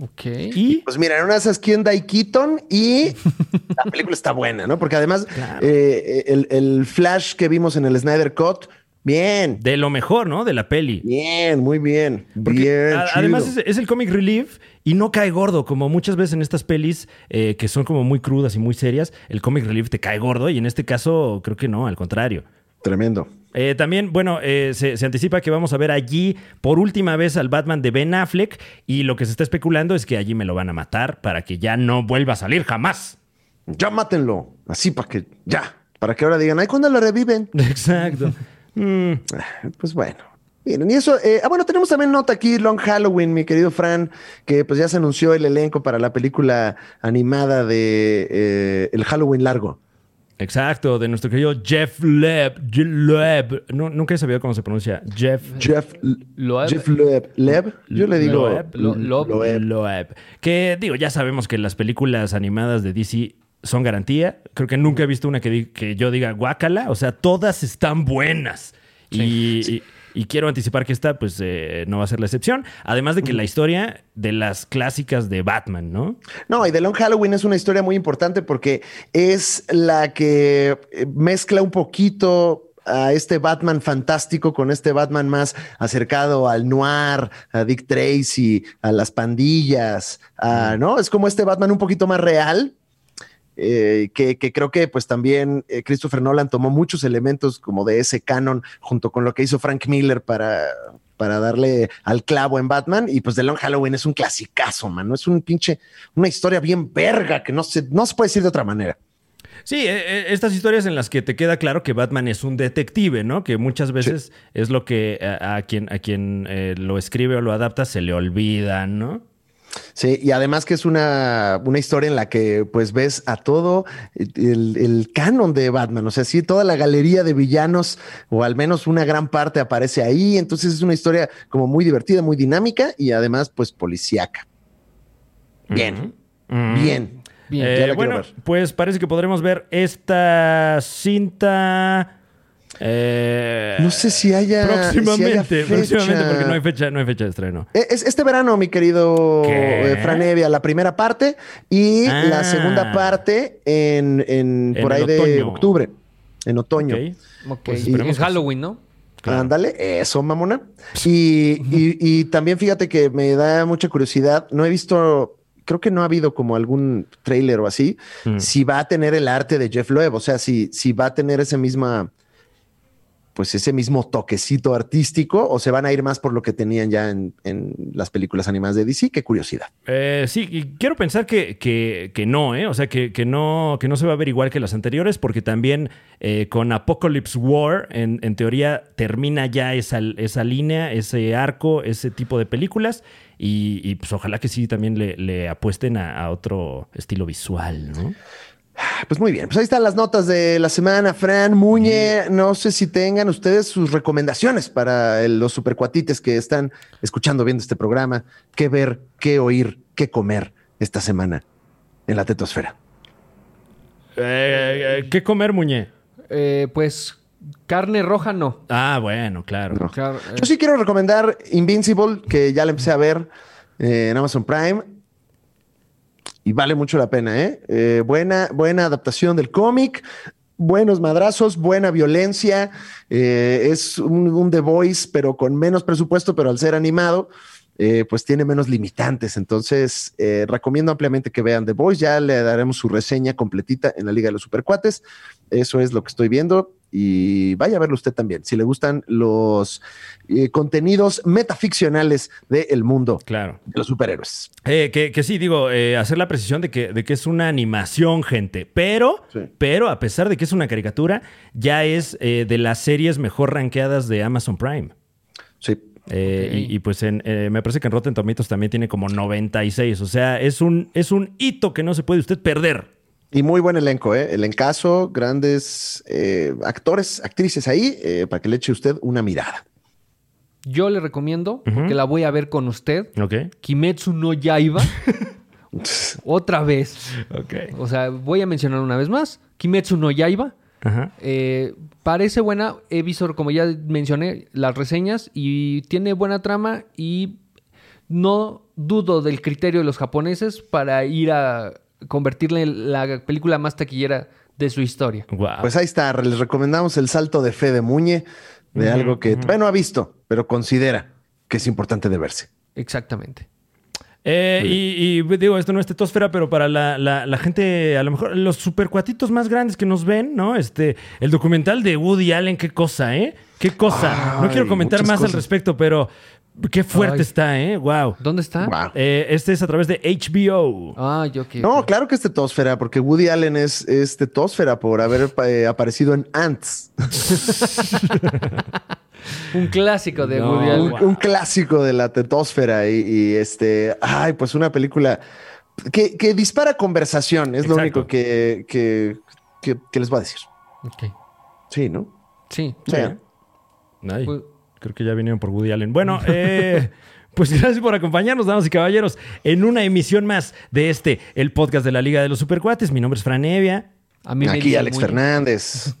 Ok. Y Pues mira, en una de esas quién Dai Keaton y la película está buena, ¿no? Porque además Claro. eh, el, el flash que vimos en el Snyder Cut, bien, de lo mejor, ¿no? De la peli. bien, muy bien. Porque bien, a- además es, es el comic relief y no cae gordo, como muchas veces en estas pelis eh, que son como muy crudas y muy serias, el comic relief te cae gordo y en este caso creo que no, al contrario. Tremendo. Eh, también, bueno, eh, se, se anticipa que vamos a ver allí por última vez al Batman de Ben Affleck y lo que se está especulando es que allí me lo van a matar para que ya no vuelva a salir jamás. Ya mátenlo. Así para que, ya, para que ahora digan, ay, ¿cuándo lo reviven? Exacto. Mm, Pues bueno. Miren, y eso, eh, ah, bueno, tenemos también nota aquí, Long Halloween, mi querido Fran, que pues ya se anunció el elenco para la película animada de eh, El Halloween Largo. exacto, de nuestro querido Jeff Leb. Loeb. No, nunca he sabido cómo se pronuncia. Jeff Jeff Loeb. Jeff Loeb. Leb, yo le digo Loeb. Lo- Loeb. Loeb. Loeb. Que digo, ya sabemos que las películas animadas de DC son garantía. Creo que nunca he visto una que, que yo diga guácala. O sea, todas están buenas. Y, y- y quiero anticipar que esta, pues, eh, no va a ser la excepción. Además de que la historia de las clásicas de Batman, ¿no? No, y The Long Halloween es una historia muy importante porque es la que eh, mezcla un poquito a este Batman fantástico con este Batman más acercado al noir, a Dick Tracy, a las pandillas, a- ¿no? Es como este Batman un poquito más real. Eh, que, que creo que pues también eh, Christopher Nolan tomó muchos elementos como de ese canon junto con lo que hizo Frank Miller para, para darle al clavo en Batman. Y pues The Long Halloween es un clasicazo, mano. Es un pinche, una historia bien verga que no se, no se puede decir de otra manera. Sí, eh, eh, estas historias en las que te queda claro que Batman es un detective, ¿no? Que muchas veces es lo que a, a quien, a quien eh, lo escribe o lo adapta se le olvida, ¿no? Sí, y además que es una, una historia en la que pues ves a todo el, el canon de Batman, o sea, sí, toda la galería de villanos, o al menos una gran parte aparece ahí, entonces es una historia como muy divertida, muy dinámica y además pues policíaca. Bien, bien. Bien. Eh, ya la quiero bueno, ver. pues parece que podremos ver esta cinta. Eh, No sé si haya. Próximamente, si haya próximamente, fecha. porque no hay fecha, no hay fecha de estreno. Eh, Es este verano, mi querido ¿Qué? eh, Fran Evia, la primera parte y Ah. la segunda parte en, en- En por ahí de octubre, en otoño. Ok. Ok. Pues es Halloween, ¿no? Claro. Ándale, eso, mamona. Y, y- y también fíjate que me da mucha curiosidad. No he visto, creo que no ha habido como algún trailer o así. Mm. Si va a tener el arte de Jeff Loeb, o sea, si, si va a tener ese misma, pues ese mismo toquecito artístico, o se van a ir más por lo que tenían ya en, en las películas animadas de DC. Qué curiosidad. Eh, sí, y quiero pensar que, que- que no, ¿eh? O sea, que, que no, que no se va a ver igual que las anteriores, porque también eh, con Apocalypse War, en, en teoría, termina ya esa, esa línea, ese arco, ese tipo de películas. Y, y, pues ojalá que sí también le, apuesten a, a otro estilo visual, ¿no? Pues muy bien, pues ahí están las notas de la semana, Fran Muñe. No sé si tengan ustedes sus recomendaciones para los supercuatites que están escuchando, viendo este programa. ¿Qué ver, qué oír, qué comer esta semana en la tetosfera? Eh, eh, ¿Qué comer, Muñe? Eh, pues carne roja no. Ah, bueno, claro. Car- eh, Yo sí quiero recomendar Invincible, que ya la empecé a ver eh, en Amazon Prime. Y vale mucho la pena, ¿eh? Eh, buena, buena adaptación del cómic, buenos madrazos, buena violencia. eh, es un, The Voice, pero con menos presupuesto, pero al ser animado, eh, pues tiene menos limitantes. Entonces, recomiendo ampliamente que vean The Voice. Ya le daremos su reseña completita en la Liga de los Supercuates. Eso es lo que estoy viendo. Y vaya a verlo usted también. Si le gustan los eh, contenidos metaficcionales del mundo Claro. de los superhéroes. Eh, que, que sí, digo, eh, hacer la precisión de que, de que es una animación, gente. Pero, Sí. pero a pesar de que es una caricatura, ya es eh, de las series mejor rankeadas de Amazon Prime. Sí. Eh, y, y, pues en, eh, me parece que en Rotten Tomatoes también tiene como 96. O sea, es un, es un hito que no se puede usted perder. Y muy buen elenco, ¿eh? El encaso, grandes eh, actores, actrices ahí, eh, para que le eche usted una mirada. yo le recomiendo, porque la voy a ver con usted, Ok. Kimetsu no Yaiba. Otra vez. Ok. O sea, voy a mencionar una vez más. Kimetsu no Yaiba. Ajá. Eh, parece buena. He visto, como ya mencioné, las reseñas y tiene buena trama y no dudo del criterio de los japoneses para ir a convertirla en la película más taquillera de su historia. Pues ahí está, les recomendamos el salto de fe de Muñe, de algo que, bueno, ha visto, pero considera que es importante de verse. Exactamente. Eh, y, y, digo, esto no es tetosfera, pero para la, la- la gente, a lo mejor, los supercuatitos más grandes que nos ven, ¿no? Este, el documental de Woody Allen, qué cosa, ¿eh? Qué cosa. no quiero comentar más al respecto, pero qué fuerte Ay. está, ¿eh? Wow. ¿Dónde está? Wow. Eh, este es a través de HBO. Ah, yo que. No, claro que es tetósfera, porque Woody Allen es, es tetósfera por haber eh, aparecido en Ants, Un clásico de No, Woody un, Allen. wow. un clásico de la tetósfera y, y, este, ay, pues una película que, que dispara conversación, es lo único que, que, que- que les voy a decir. Ok. Sí, ¿no? Sí. Sí. Ay, Pues- creo que ya vinieron por Woody Allen. Bueno, eh, pues gracias por acompañarnos, damas y caballeros, en una emisión más de este, el podcast de la Liga de los Supercuates. Mi nombre es Fran Evia. A mí me Aquí Alex Muñe. Fernández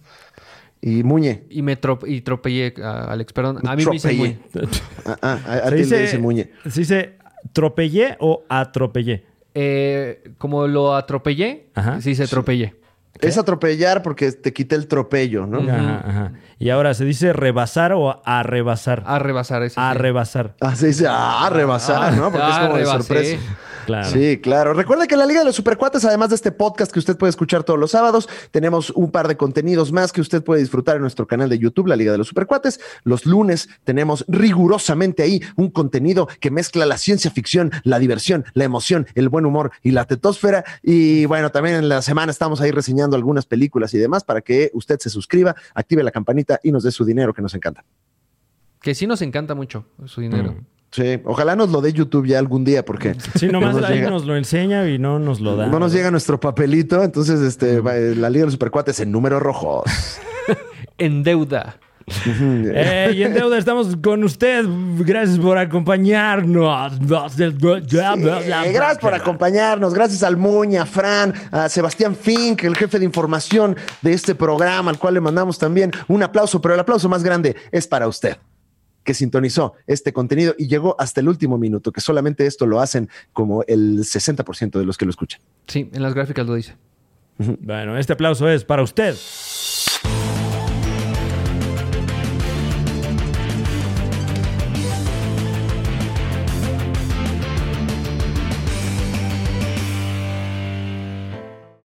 y Muñe. Y me trop- y tropellé a Alex, perdón. A mí me Tropellé. Muñe. Ah, ah, a, a Se dice, dice Muñe. ¿Se dice tropellé o atropellé? Eh, como lo atropellé, Ajá. sí se atropellé. Es atropellar porque te quita el tropello, ¿no? Ajá, ajá. Y ahora, ¿se dice rebasar o a rebasar? A rebasar. A rebasar. Ah, se dice, ah, rebasar, ¿no? Porque es Ah, como de sorpresa. Claro. Sí, claro. Recuerda que en la Liga de los Supercuates, además de este podcast que usted puede escuchar todos los sábados, tenemos un par de contenidos más que usted puede disfrutar en nuestro canal de YouTube, la Liga de los Supercuates. Los lunes tenemos rigurosamente ahí un contenido que mezcla la ciencia ficción, la diversión, la emoción, el buen humor y la tetósfera. Y bueno, también en la semana estamos ahí reseñando algunas películas y demás para que usted se suscriba, active la campanita y nos dé su dinero que nos encanta. Que sí nos encanta mucho su dinero. Mm. Sí, ojalá nos lo dé YouTube ya algún día porque Sí, nomás no nos ahí llega. nos lo enseña y no nos lo da. No nos llega nuestro papelito, entonces este, va- la Liga de los Supercuates en números rojos. En deuda. Eh, y en deuda estamos con usted. Gracias por acompañarnos. Gracias por acompañarnos, gracias al Muña, a Fran, a Sebastián Fink, el jefe de información de este programa, al cual le mandamos también un aplauso, pero el aplauso más grande es para usted, que sintonizó este contenido y llegó hasta el último minuto, que solamente esto lo hacen como el 60% de los que lo escuchan. Sí, en las gráficas lo dice. Bueno, este aplauso es para usted.